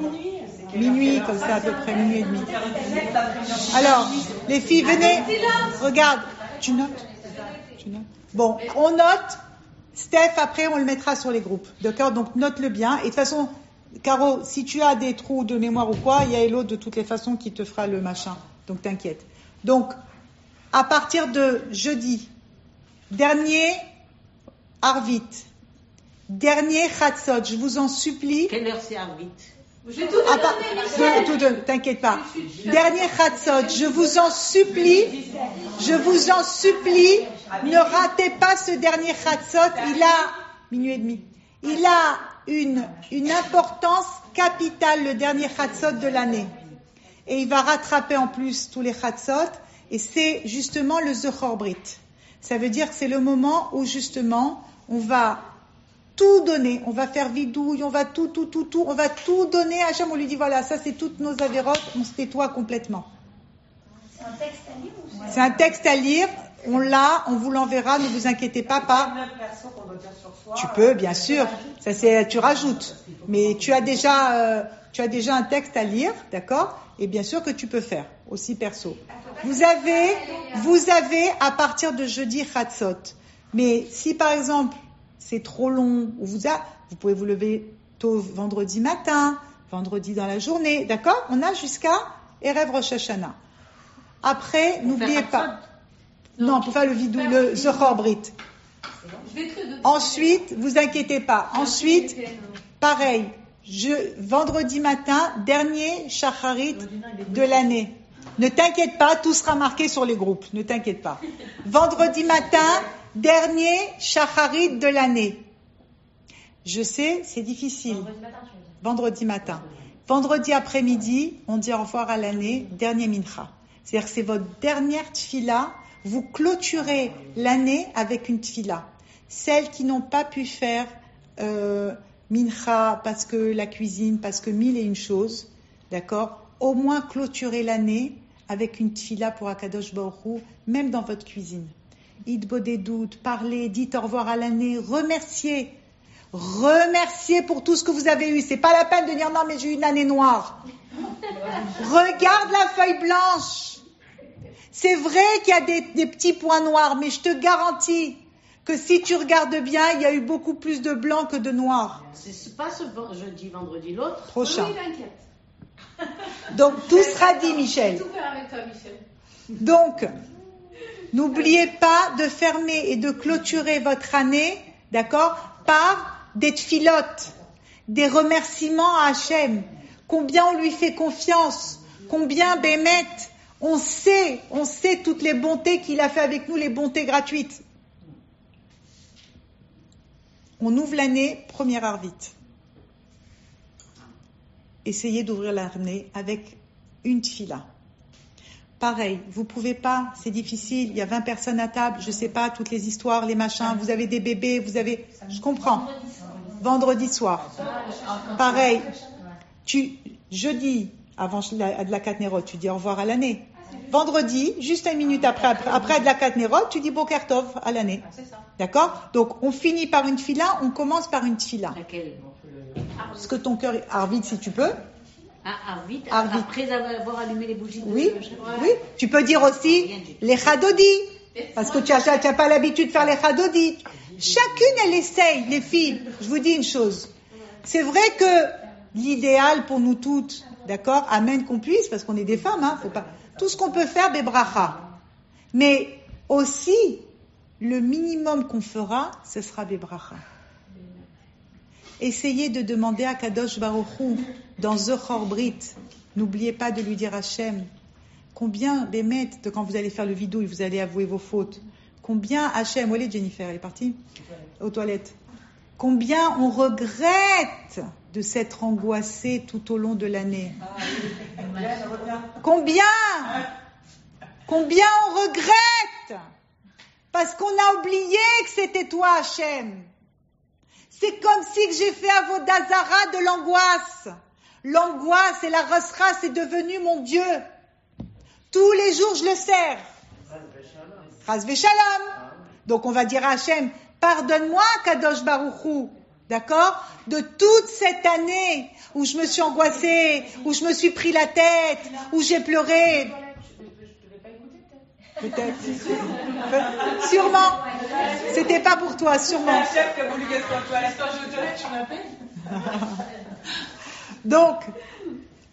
Minuit. Minuit, comme ça, à peu près minuit et demi. Alors, les filles, venez. Regarde. Tu notes? Tu notes Bon, on note. Steph, après, on le mettra sur les groupes. D'accord Donc, note-le bien. Et de toute façon, Caro, si tu as des trous de mémoire ou quoi, il y a Elo de toutes les façons qui te fera le machin. Donc, t'inquiète. Donc, à partir de jeudi, dernier Arvit, dernier Khatsot, je vous en supplie, Quelle heure c'est Arvit de- tout de- t'inquiète pas. Dernier Khatsot, je vous en supplie, je vous en supplie, ne ratez pas ce dernier Khatsot, il a, minuit et demi, il a une, une importance capitale, le dernier Khatsot de l'année. Et il va rattraper en plus tous les Khatsot, et c'est justement le Zohor Brit. Ça veut dire que c'est le moment où justement on va tout donner, on va faire vidouille, on va tout, tout, tout, tout, on va tout donner à Hachem, on lui dit voilà, ça c'est toutes nos avérotes, on se tais-toi complètement. C'est un texte à lire ou c'est C'est un texte à lire, on l'a, on vous l'enverra, ne vous inquiétez pas, pas. Tu peux, bien sûr, ça c'est, tu rajoutes, mais tu as déjà, euh, tu as déjà un texte à lire, d'accord? Et bien sûr que tu peux faire, aussi perso. Vous avez, vous avez à partir de jeudi Khatsot. Mais si par exemple c'est trop long, ou vous a, vous pouvez vous lever tôt vendredi matin, vendredi dans la journée, d'accord? On a jusqu'à Erev Rosh Hashanah. Après, n'oubliez pas. Non, pour faire le vidou, le Zohar Brit. Ensuite, vous inquiétez pas. Ensuite, pareil, je, vendredi matin, dernier shacharit de l'année. Ne t'inquiète pas, tout sera marqué sur les groupes. Ne t'inquiète pas. Vendredi matin, dernier shacharit de l'année. Je sais, c'est difficile. vendredi matin, Vendredi matin. Vendredi après-midi, on dit au revoir à l'année, dernier mincha. C'est-à-dire que c'est votre dernière tfila. Vous clôturez l'année avec une tfila. Celles qui n'ont pas pu faire euh, mincha parce que la cuisine, parce que mille et une choses, d'accord Au moins clôturez l'année avec une tfila pour Akadosh Baruch Hu, même dans votre cuisine. Des doutes, parlez, dites au revoir à l'année, remerciez. Remerciez pour tout ce que vous avez eu. C'est pas la peine de dire non, mais j'ai eu une année noire. Regarde la feuille blanche. C'est vrai qu'il y a des, des petits points noirs, mais je te garantis que si tu regardes bien, il y a eu beaucoup plus de blanc que de noir. C'est pas ce jeudi, vendredi, l'autre Prochain. Oui. Donc tout sera dit, Michel. Tout faire avec toi, Michel. Donc, n'oubliez pas de fermer et de clôturer votre année, d'accord, par des filotes, des remerciements à Hachem. Combien on lui fait confiance, combien Bémet, on sait, on sait toutes les bontés qu'il a fait avec nous, les bontés gratuites. On ouvre l'année, première arvite. Essayez d'ouvrir l'année avec une tfila. Pareil, vous pouvez pas, c'est difficile, il y a 20 personnes à table, je sais pas, toutes les histoires, les machins, vous avez des bébés, vous avez... Je comprends. Vendredi soir. Pareil, tu, jeudi, avant de la Katnerot, tu dis au revoir à l'année. Vendredi, juste une minute après, après, après de la Katnerot, tu dis Boker Tov à l'année. D'accord? Donc, on finit par une fila, on commence par une fila. Parce que ton cœur est arvide si tu peux. Ah, Arvit, Arvit. après avoir allumé les bougies de Oui, oui. Tu peux dire aussi les chadodis. Parce que tu n'as pas l'habitude de faire les chadodis. Chacune, elle essaye, les filles. Je vous dis une chose. C'est vrai que l'idéal pour nous toutes, d'accord, amène qu'on puisse, parce qu'on est des femmes, hein, faut pas. Tout ce qu'on peut faire, bebracha. Mais aussi, le minimum qu'on fera, ce sera bebracha. Essayez de demander à Kadosh Baruch Hu, dans Zohar Brit, n'oubliez pas de lui dire Hachem, combien Bémet, quand vous allez faire le vidou et vous allez avouer vos fautes, combien Hachem, où est Jennifer, elle est partie Aux toilettes. Combien on regrette de s'être angoissé tout au long de l'année. Combien Combien on regrette Parce qu'on a oublié que c'était toi, Hachem. C'est comme si j'ai fait à Vodazara de l'angoisse. L'angoisse et la rasra, c'est devenu mon Dieu. Tous les jours, je le sers. Razve shalom. Donc on va dire à Hachem, pardonne-moi, Kadosh Baruchou. D'accord? De toute cette année où je me suis angoissée, où je me suis pris la tête, où j'ai pleuré. Peut-être. Peut- Sûrement. C'était pas pour toi, sûrement. chef qui a voulu qu'elle soit toi. Est-ce que je te laisse, tu m'appelles Donc,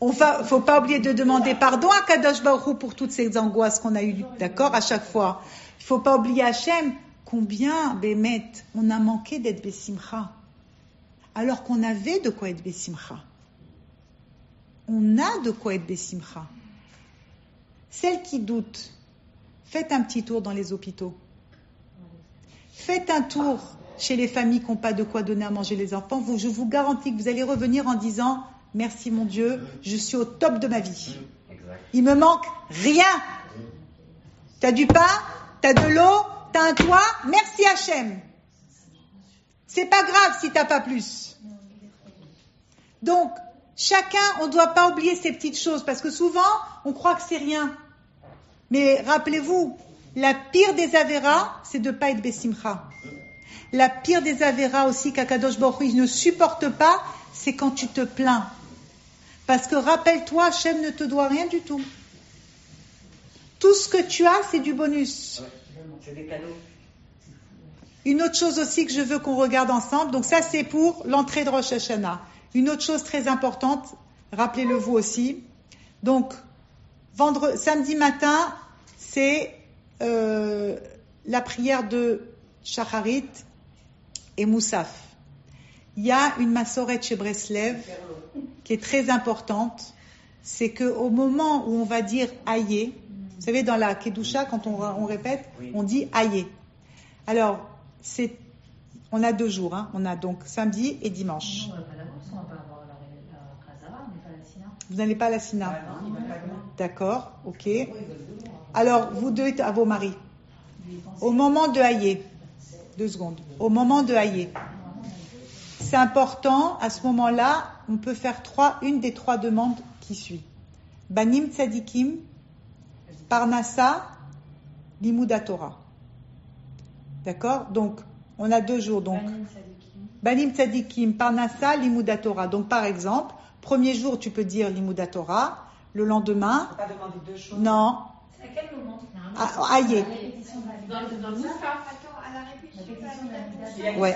on va, faut pas oublier de demander pardon à Kadosh Baruch pour toutes ces angoisses qu'on a eues, d'accord, à chaque fois. Il faut pas oublier Hachem, combien, Bémet, on a manqué d'être Bessimcha. Alors qu'on avait de quoi être Bessimcha. On a de quoi être Bessimcha. Celles qui doutent, faites un petit tour dans les hôpitaux. Faites un tour chez les familles qui n'ont pas de quoi donner à manger les enfants. Vous, je vous garantis que vous allez revenir en disant Merci mon Dieu, je suis au top de ma vie. Il me manque rien. T'as du pain, t'as de l'eau, t'as un toit? Merci Hachem. C'est pas grave si t'as pas plus. Donc, chacun, on ne doit pas oublier ces petites choses parce que souvent, on croit que c'est rien. Mais rappelez-vous, la pire des avéras, c'est de ne pas être Bessimcha. La pire des avéras aussi qu'Akadosh Baruch ne supporte pas, c'est quand tu te plains. Parce que rappelle-toi, Hachem ne te doit rien du tout. Tout ce que tu as, c'est du bonus. Une autre chose aussi que je veux qu'on regarde ensemble, donc ça c'est pour l'entrée de Rosh Hashanah. Une autre chose très importante, rappelez-le vous aussi. Donc, vendre, samedi matin, c'est euh, la prière de Shacharit et Moussaf. Il y a une massorette chez Breslev qui est très importante. C'est que au moment où on va dire aïe, vous savez, dans la Kedusha, quand on, on répète, on dit aïe. Alors, c'est, on a deux jours, hein. on a donc samedi et dimanche. On va pas l'avance, on va pas avoir la, la Khazara, on n'est pas la Sina. Vous n'allez pas à la Sina loin. D'accord, ok. Alors, vous deux, à vos maris. Au moment de hailler, deux secondes, au moment de hailler, c'est important, à ce moment-là, on peut faire trois, une des trois demandes qui suit. Banim Tzadikim, Parnassa, Limouda Torah. D'accord? Donc, on a deux jours. Donc, Banim Tzadikim, Parnassa, Limouda Torah. Donc, par exemple, premier jour, tu peux dire Limouda Torah. Le lendemain, Pas demander deux choses. non, à quel moment répétition de la Dans, dans le Moussaf. Attends, à la répétition. La répétition de la Il y a Ouais.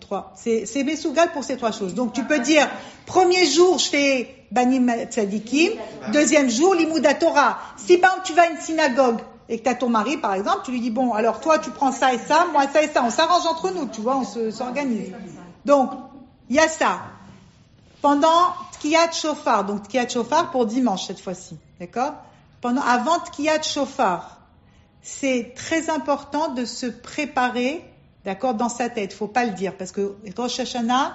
trois. C'est, Mesougal pour ces trois choses. Donc, tu peux dire, premier jour, je fais Banim Tzadikim. Deuxième jour, Limouda Torah. Si, par exemple, tu vas à une synagogue et que tu as ton mari, par exemple, tu lui dis, bon, alors toi, tu prends ça et ça, moi ça et ça. On s'arrange entre nous, tu vois, on se, s'organise. Donc, il y a ça. Pendant Tkiyat Shofar, donc Tkiyat Shofar pour dimanche cette fois-ci, d'accord? Pendant avant Tkiyat Shofar, c'est très important de se préparer, d'accord, dans sa tête. Faut pas le dire parce que Rosh Hashanah,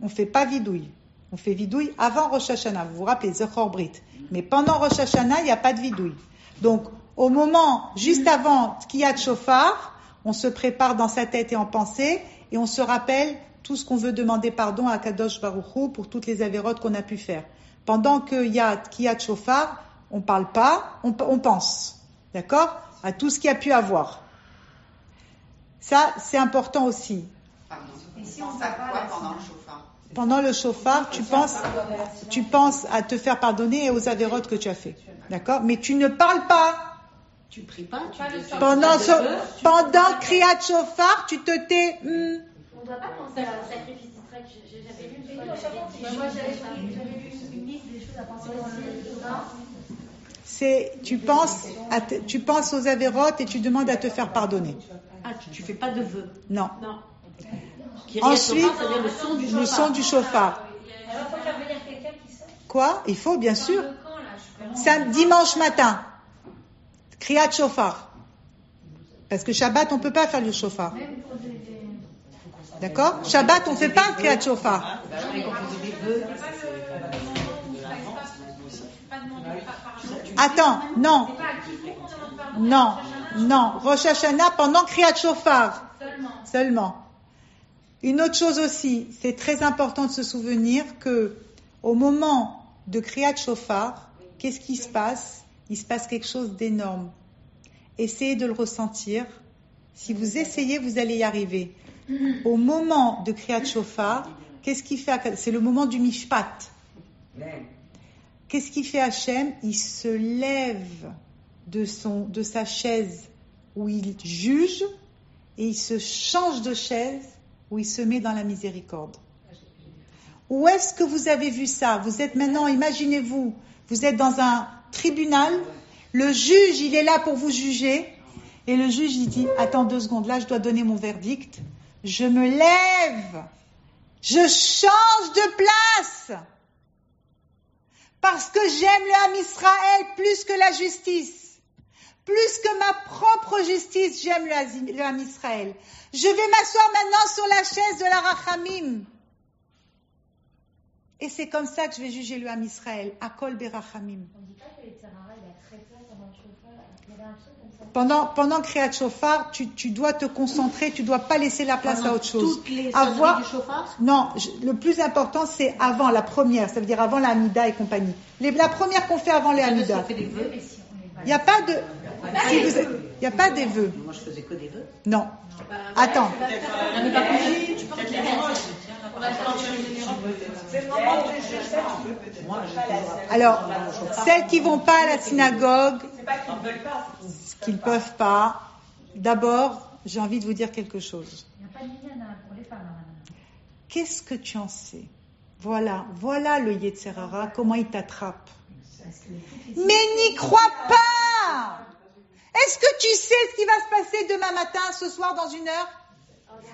on fait pas vidouille. On fait vidouille avant Rosh Hashanah. Vous vous rappelez, Zechor Brit. Mais pendant Rosh Hashanah, il n'y a pas de vidouille. Donc, au moment, juste avant Tkiyat Shofar, on se prépare dans sa tête et en pensée et on se rappelle tout ce qu'on veut demander pardon à Kadosh Baruch Hu pour toutes les avérotes qu'on a pu faire. Pendant qu'il y a Tkiyat Shofar, on parle pas, on, on pense. D'accord À tout ce qu'il y a pu avoir. Ça, c'est important aussi. Pardon. Et si On on pense va à pas quoi la pendant le chauffard Pendant le chauffard, tu penses, tu penses à te faire pardonner et aux avérotes que tu as fait. D'accord Mais tu ne parles pas. Tu pries pas, tu Pendant, ce, tu- pendant Kriyat Shofar, tu te tais. hmm. On ne doit pas penser à un sacrifice d'Israël. J'ai- J'avais lu une liste des choses à penser dans le. C'est, tu penses, à te- tu penses aux avérotes et tu demandes à te faire pardonner. Ah, tu, fais pas de vœux. Non. Ensuite, le son du chauffard. son du chauffard. Quoi? Il faut, bien sûr. Sam- dimanche matin, Kriyat Shofar. Parce que Shabbat, on peut pas faire le chauffard. D'accord? Shabbat, on fait pas Kriyat Shofar. Bah oui, quand on fait des vœux, Attends, non. Non. Non, Rosh Hashanah pendant Kriyat Shofar. Seulement. Seulement. Une autre chose aussi, c'est très important de se souvenir que au moment de Kriyat Shofar, qu'est-ce qui se passe? Il se passe quelque chose d'énorme. Essayez de le ressentir. Si vous essayez, vous allez y arriver. Au moment de Kriyat Shofar, qu'est-ce qui fait C'est le moment du Mishpat. Qu'est-ce qu'il fait Hachem? Il se lève de, de sa chaise où il juge et il se change de chaise où il se met dans la miséricorde. Où est-ce que vous avez vu ça? Vous êtes maintenant, imaginez-vous, vous êtes dans un tribunal, le juge, il est là pour vous juger, et le juge, il dit, attends deux secondes, là, je dois donner mon verdict, je me lève, je change de place, parce que j'aime le Ham Israël plus que la justice. Plus que ma propre justice, j'aime le, Ham Israël. Je vais m'asseoir maintenant sur la chaise de la Rachamim. Et c'est comme ça que je vais juger le Ham Israël, à Kol Berachamim. Pendant. Pendant, Kriyat Shofar, tu, tu dois te concentrer, tu dois pas laisser la place à autre chose. Toutes les Avoir- sonneries du chauffard Non, je- le plus important, c'est avant la première, ça veut dire avant la Hamida et compagnie. Les- la première qu'on fait avant les Hamida. Il n'y a pas de, si vous êtes- il n'y a pas des vœux. Moi, je faisais que des vœux. Non. Attends. Alors, celles qui vont pas à la synagogue, pas qu'ils peuvent pas, d'abord, j'ai envie de vous dire quelque chose. Qu'est-ce que tu en sais? Voilà, voilà le Yetzerara, comment il t'attrape. Mais n'y crois pas Est-ce que tu sais ce qui va se passer demain matin, ce soir, dans une heure?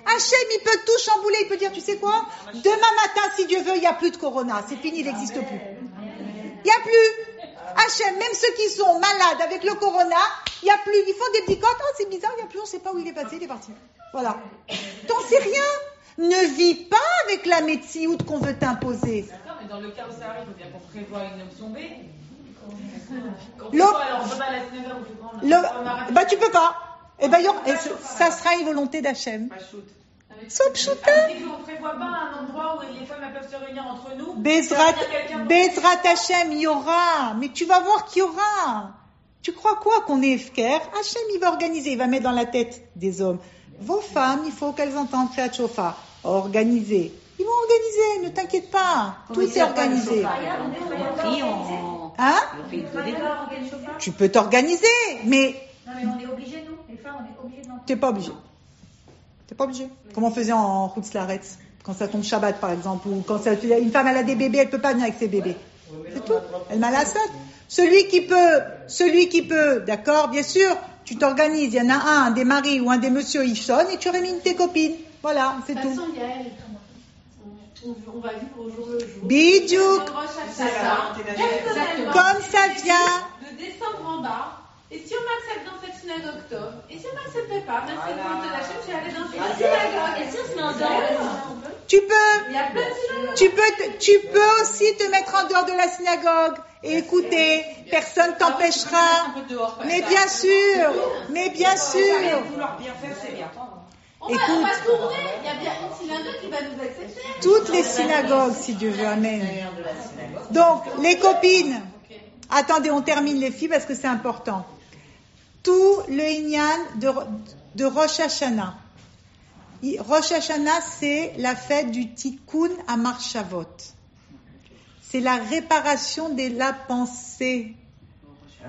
Hachem, il peut tout chambouler, il peut dire, tu sais quoi? Demain matin, si Dieu veut, il n'y a plus de corona, c'est fini, il n'existe plus. Il n'y a plus. Hachem, même ceux qui sont malades avec le corona, il n'y a plus. Ils font des petits comptes, oh, c'est bizarre, il n'y a plus, on ne sait pas où il est passé, il est parti. Voilà. T'en sais rien. Ne vis pas avec la médecine qu'on veut t'imposer. D'accord, mais dans le cas où ça arrive, il faut bien qu'on prévoit une option B. Quand on bah, tu peux pas. Eh ben, il y aura- et ce- ça sera une volonté d'Hachem. Ah, mais on prévoit pas un endroit où les femmes peuvent se réunir entre nous. Bezrat, Hachem, il y aura. Mais tu vas voir qu'il y aura. Tu crois quoi qu'on est Efker Hachem, il va organiser, il va mettre dans la tête des hommes. Vos femmes, il faut qu'elles entendent Kriyat Shofar. Organiser. Ils vont organiser, ne t'inquiète pas. Tout est organisé. Hein. Tu peux t'organiser, mais Non, mais on est obligés, nous, les femmes, on est obligés de l'entendre. T'es pas obligé. T'es pas obligé. Comme on faisait en route Laretz, quand ça tombe Shabbat par exemple, ou quand ça- une femme elle a des bébés, elle peut pas venir avec ses bébés. C'est tout. Elle m'a la seule. Celui qui peut, celui qui peut, d'accord, bien sûr, tu t'organises. Il y en a un, un des maris ou un des monsieur, il sonne et tu réunis tes copines. Voilà, c'est De toute tout. façon, Yael, on, on va vivre au jour le jour. Bidjouk, Rosh Hashanah, personnellement, comme ça vient. de descendre en bas. Et si on m'accepte dans cette synagogue, top. Et si on m'acceptait pas, merci pour de la chaîne, je vais aller dans une synagogue. Et si on se met en dehors, Tu peux, il y a plein de synagogues. tu peux, tu peux aussi te mettre en dehors de la synagogue et écouter. Personne t'empêchera. Mais bien sûr, mais bien sûr. Vouloir bien faire, c'est bien. On va, Écoute. on va tourner. Il y a bien une synagogue qui va nous accepter. Toutes les synagogues, si Dieu veut, Amen. Donc, les copines, attendez, on termine les filles parce que c'est important. Tout le Inyan de, de Rosh Hashanah. Rosh Hashanah, c'est la fête du Tikkun à Marshavot. C'est la réparation de la pensée,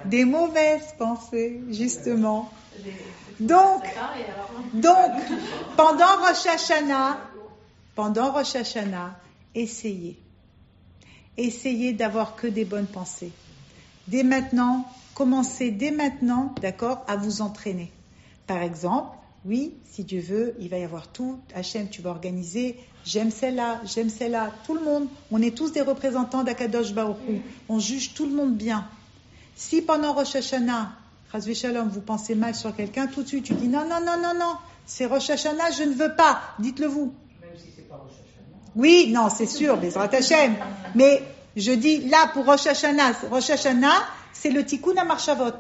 des mauvaises pensées, justement. Donc, donc, pendant Rosh pendant Rosh Hashanah, essayez. Essayez d'avoir que des bonnes pensées. Dès maintenant, commencez dès maintenant, d'accord, à vous entraîner. Par exemple, oui, si Dieu veut, il va y avoir tout. Hachem, tu vas organiser. J'aime celle-là, j'aime celle-là. Tout le monde. On est tous des représentants d'Akadosh Baruch. On juge tout le monde bien. Si pendant Rosh Hashanah, Shalom, vous pensez mal sur quelqu'un, tout de suite tu dis non, non, non, non, non, c'est Rosh Hashanah, je ne veux pas. Dites-le vous. Oui, non, c'est sûr, Bezrat Hashem. Mais je dis là pour Rosh Hashanah, Rosh Hashanah, c'est le Tikkun à Marshavot.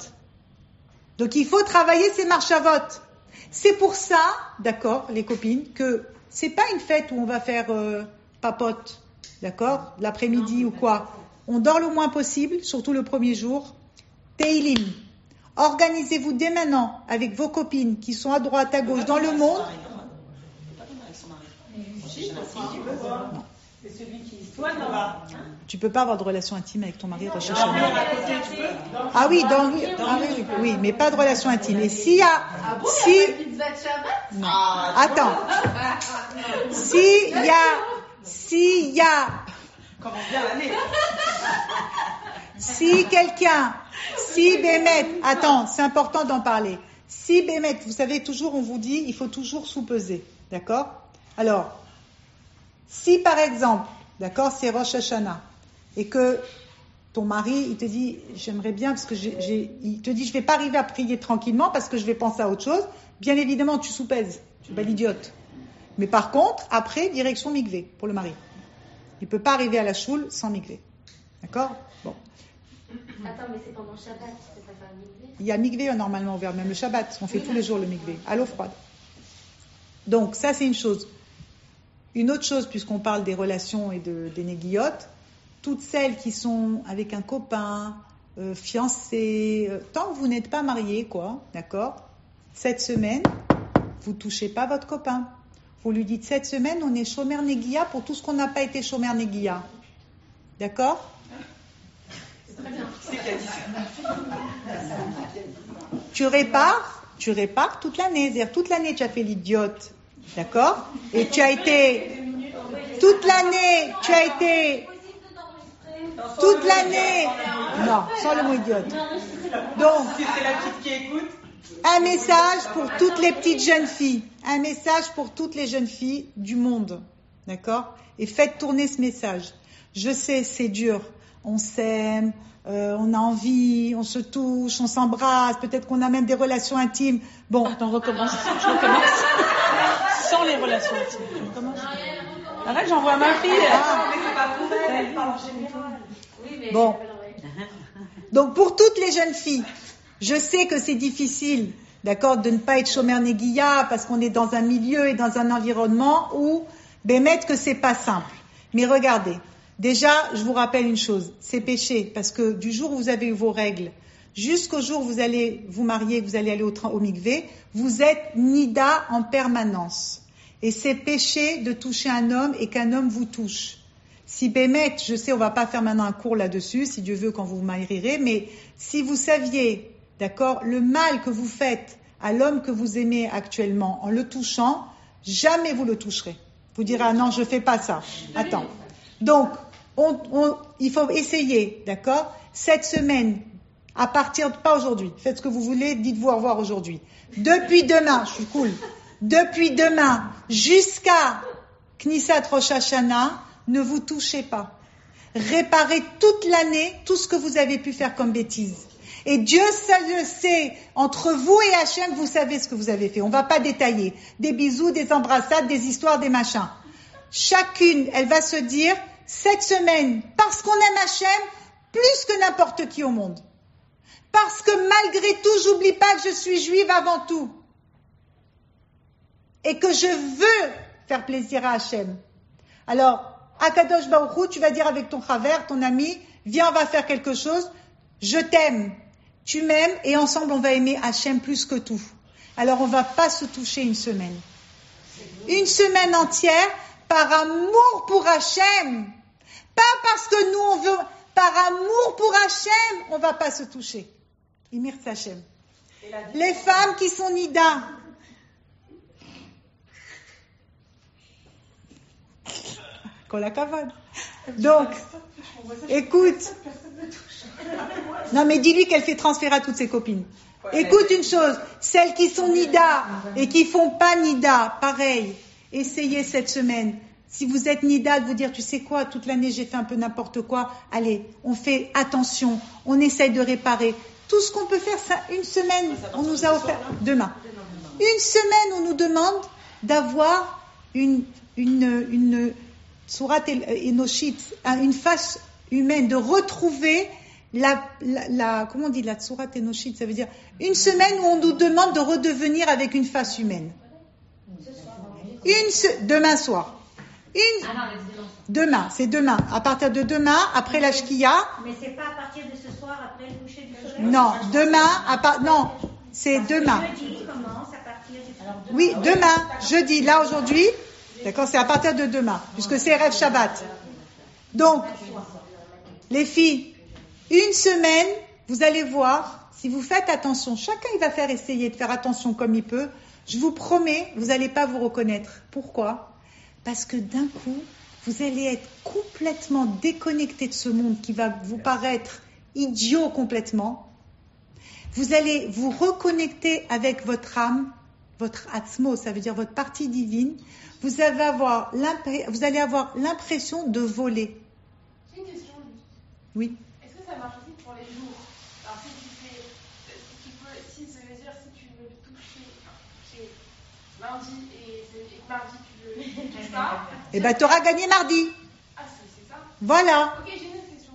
Donc il faut travailler ces marches à vote. C'est pour ça, d'accord, les copines, que c'est pas une fête où on va faire euh, papote, d'accord, l'après-midi ou quoi. On dort le moins possible, surtout le premier jour. Teilim. Organisez-vous dès maintenant avec vos copines qui sont à droite, à gauche, dans le monde. C'est celui qui. Toi, non. Tu peux pas avoir de relation intime avec ton mari Hashanah. Ah oui, dans, oui, ah oui, oui, oui, mais pas de relation intime. Et s'il y a, si, de Shabbat non, attends, s'il y a, s'il y a, si quelqu'un, si Bémet, attends, c'est important d'en parler. Si Bémet, vous savez toujours, on vous dit, il faut toujours sous-peser, d'accord? Alors, si par exemple, d'accord, c'est Rosh Hashanah, et que ton mari, il te dit, j'aimerais bien, parce que j'ai, il te dit, je vais pas arriver à prier tranquillement parce que je vais penser à autre chose, bien évidemment, tu sous-pèses, tu es pas l'idiote. Mais par contre, après, direction Migvé, pour le mari. Il peut pas arriver à la choule sans Migvé. D'accord? Bon. Attends, mais c'est pendant Shabbat, c'est pas faire migrer. Il y a Migvé normalement ouvert, même le Shabbat. On fait tous les jours le Migvé, à l'eau froide. Donc, ça, c'est une chose. Une autre chose, puisqu'on parle des relations et de, des néguillottes, toutes celles qui sont avec un copain, euh, fiancé, euh, tant que vous n'êtes pas marié, quoi, d'accord Cette semaine, vous touchez pas votre copain. Vous lui dites, cette semaine, on est chômeur néguilla pour tout ce qu'on n'a pas été chômeur néguilla. D'accord? Tu répares, tu répares toute l'année. C'est-à-dire toute l'année tu as fait l'idiote, d'accord Et tu as été toute l'année, tu as été toute l'année. Non, sans le mot idiote. Donc, un message pour toutes les petites jeunes filles. Un message pour toutes les jeunes filles du monde. D'accord Et faites tourner ce message. Je sais, c'est dur. On s'aime, euh, on a envie, on se touche, on s'embrasse, peut-être qu'on a même des relations intimes. Bon, Attends, recommence. Je recommence. Sans les relations intimes. Je recommence. Arrête, j'envoie ma fille. Ah. mais c'est pas pour elle, elle parle en général. Oui, mais Bon. je vais l'envoyer. Donc pour toutes les jeunes filles, je sais que c'est difficile, d'accord, de ne pas être chômeur néguilla parce qu'on est dans un milieu et dans un environnement où, ben, mettre que c'est pas simple. Mais regardez, déjà, je vous rappelle une chose, c'est péché parce que du jour où vous avez eu vos règles jusqu'au jour où vous allez vous marier, vous allez aller au, train- mikvé, vous êtes nida en permanence. Et c'est péché de toucher un homme et qu'un homme vous touche. Si Bémet, je sais, on va pas faire maintenant un cours là-dessus, si Dieu veut quand vous vous marierez, mais si vous saviez, d'accord, le mal que vous faites à l'homme que vous aimez actuellement en le touchant, jamais vous le toucherez. Vous direz, ah non, je fais pas ça. Attends. Donc, on, il faut essayer, d'accord? Cette semaine, à partir, pas aujourd'hui, faites ce que vous voulez, dites-vous au revoir aujourd'hui. Depuis demain, je suis cool, depuis demain jusqu'à Knisat Rosh Hashanah, ne vous touchez pas. Réparez toute l'année tout ce que vous avez pu faire comme bêtise. Et Dieu ça le sait, entre vous et Hachem, vous savez ce que vous avez fait. On va pas détailler. Des bisous, des embrassades, des histoires, des machins. Chacune, elle va se dire, cette semaine, parce qu'on aime Hachem, plus que n'importe qui au monde. Parce que malgré tout, j'oublie pas que je suis juive avant tout. Et que je veux faire plaisir à Hachem. Alors, Akadosh Baruchou, tu vas dire avec ton travers, ton ami, viens, on va faire quelque chose. Je t'aime, tu m'aimes, et ensemble, on va aimer Hachem plus que tout. Alors, on va pas se toucher une semaine. Une semaine entière, par amour pour Hachem. Parce que nous, on veut, par amour pour Hachem, on va pas se toucher. Imir. Les femmes qui sont Nida, qu'on. Donc, écoute. Non, mais dis-lui qu'elle fait transférer à toutes ses copines. Écoute une chose, celles qui sont Nida et qui font pas Nida, pareil, essayez cette semaine. Si vous êtes Nida, de vous dire, tu sais quoi, toute l'année j'ai fait un peu n'importe quoi, allez, on fait attention, on essaye de réparer. Tout ce qu'on peut faire, ça, une semaine, on nous a offert, demain. Une semaine, on nous demande d'avoir une, une, une, Enoshit, une face humaine, de retrouver la, la, la- comment on dit la tsurat enoshit, ça veut dire une semaine où on nous demande de redevenir avec une face humaine. Une se- demain soir. Une Ah non, mais demain. demain, c'est demain. À partir de demain, après la shkia, Mais c'est pas à partir de ce soir après le coucher du soleil? Non, demain, à part, non, c'est demain. Jeudi commence à partir du Oui, demain, jeudi, là aujourd'hui, d'accord, c'est à partir de demain, puisque c'est Rêve Shabbat. Donc, les filles, une semaine, vous allez voir, si vous faites attention, chacun il va faire essayer de faire attention comme il peut, je vous promets, vous n'allez pas vous reconnaître. Pourquoi? Parce que d'un coup, vous allez être complètement déconnecté de ce monde qui va vous paraître idiot complètement. Vous allez vous reconnecter avec votre âme, votre atmo, ça veut dire votre partie divine. Vous, allez avoir vous allez avoir l'impression de voler. J'ai une question. juste. Oui. Est-ce que ça marche aussi pour les jours? Alors si tu fais, si tu peux, si ça veut dire si tu veux toucher, enfin, toucher lundi et, et mardi touches pas. Eh ben, tu auras gagné mardi. Ah c'est c'est ça? Voilà. Ok j'ai une autre question.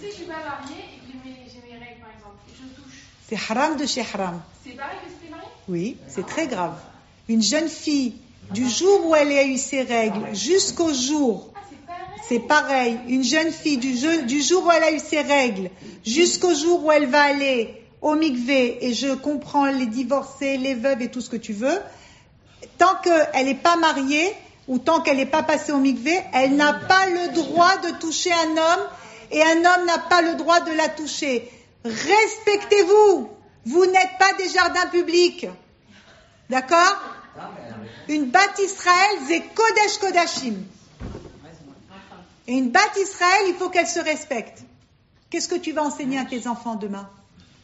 si je suis pas mariée et que j'ai mes, règles par exemple et je touche, C'est haram de chez haram. c'est pareil que si t'es mariée Oui, c'est très grave. Une jeune fille, du jour où elle a eu ses règles jusqu'au jour, Ah c'est pareil? c'est pareil. Une jeune fille, du, jeu- du jour où elle a eu ses règles jusqu'au jour où elle va aller au mikvé, et je comprends les divorcés, les veuves et tout ce que tu veux, tant qu'elle n'est pas mariée ou tant qu'elle n'est pas passée au mikvé, elle n'a pas le droit de toucher un homme et un homme n'a pas le droit de la toucher. Respectez-vous. Vous n'êtes pas des jardins publics. D'accord? Une batte Israël, c'est Kodesh Kodashim. Et une batte Israël, il faut qu'elle se respecte. Qu'est-ce que tu vas enseigner à tes enfants demain?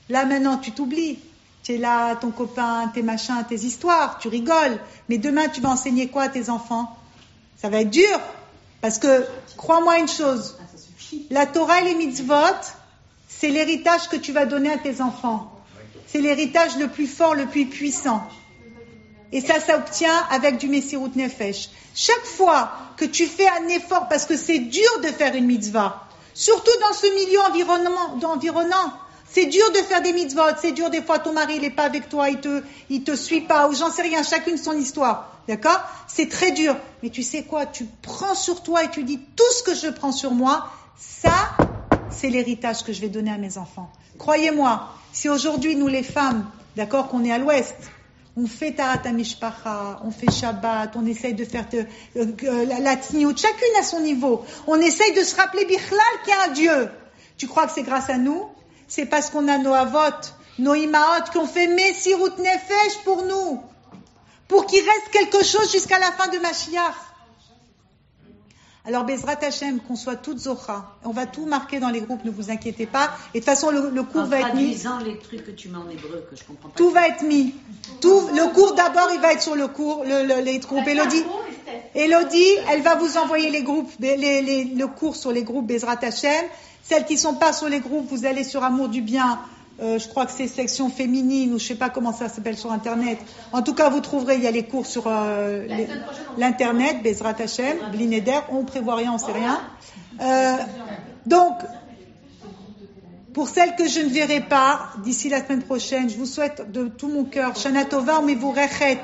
Là maintenant, tu t'oublies. Tu es là, ton copain, tes machins, tes histoires, tu rigoles. Mais demain, tu vas enseigner quoi à tes enfants? Ça va être dur. Parce que, crois-moi une chose, la Torah et les mitzvot, c'est l'héritage que tu vas donner à tes enfants. C'est l'héritage le plus fort, le plus puissant. Et ça s'obtient avec du Messirut Nefesh. Chaque fois que tu fais un effort, parce que c'est dur de faire une mitzvah, surtout dans ce milieu environnement, environnant, c'est dur de faire des mitzvot, c'est dur des fois ton mari il est pas avec toi, il te, il te suit pas, ou j'en sais rien, chacune son histoire, d'accord? C'est très dur, mais tu sais quoi? Tu prends sur toi et tu dis tout ce que je prends sur moi, ça, c'est l'héritage que je vais donner à mes enfants. Croyez-moi, si aujourd'hui nous les femmes, d'accord, qu'on est à l'ouest, on fait Tarat Mishpacha, on fait Shabbat, on essaye de faire euh, euh, la, la chacune à son niveau. On essaye de se rappeler Bichlal qu'il y a un Dieu. Tu crois que c'est grâce à nous? C'est parce qu'on a nos avot, nos imaot qui ont fait Messirut Nefesh pour nous. Pour qu'il reste quelque chose jusqu'à la fin de Mashiach. Alors, Bezrat Hashem, qu'on soit toutes Zocha. On va tout marquer dans les groupes, ne vous inquiétez pas. Et de toute façon, le, le cours En va être mis. traduisant les trucs que tu mets en hébreu que je comprends pas. Tout va être mis. Tout, le cours d'abord, il va être sur le cours, le, le- les groupes. Elodie, Elodie, elle va vous envoyer les groupes, les- les- les- le cours sur les groupes Bezrat Hashem. Celles qui sont pas sur les groupes, vous allez sur Amour du Bien. Euh, je crois que c'est section féminine ou je sais pas comment ça s'appelle sur Internet. En tout cas, vous trouverez, il y a les cours sur euh, l'Internet, Bezrat Hashem, Blineder. On prévoit rien, on sait rien. Euh, donc, pour celles que je ne verrai pas d'ici la semaine prochaine, je vous souhaite de tout mon cœur, Shana Tova, mais vous rechet,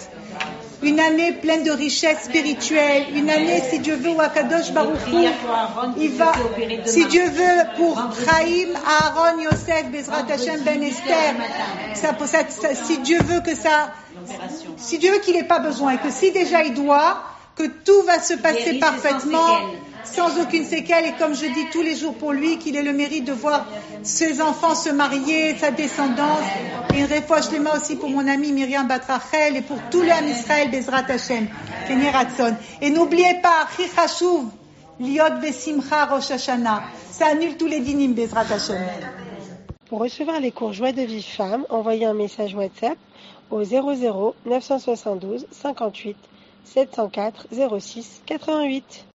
une année pleine de richesse spirituelle, une année, si Dieu veut, où Akadosh Baruch Hu, il va, si Dieu veut, pour Chaim, Aaron, Yosef, Bezrat Hashem, Ben Esther, ça, ça- si Dieu veut que ça, si Dieu veut qu'il n'ait pas besoin et que si déjà il doit, que tout va se passer parfaitement. Sans aucune séquelle, et comme je dis tous les jours pour lui, qu'il ait le mérite de voir ses enfants se marier, sa descendance, et une réfouche les mains aussi pour mon ami Myriam Batrachel, et pour tout l'âme Israël, Bezrat Hashem. Et n'oubliez pas, Chichashuv, Liot Besimcha Rosh Hashanah. Ça annule tous les dinim, Bezrat Hashem. Pour recevoir les cours Joie de vie femme, envoyez un message WhatsApp au 00 972 58 704 06 88.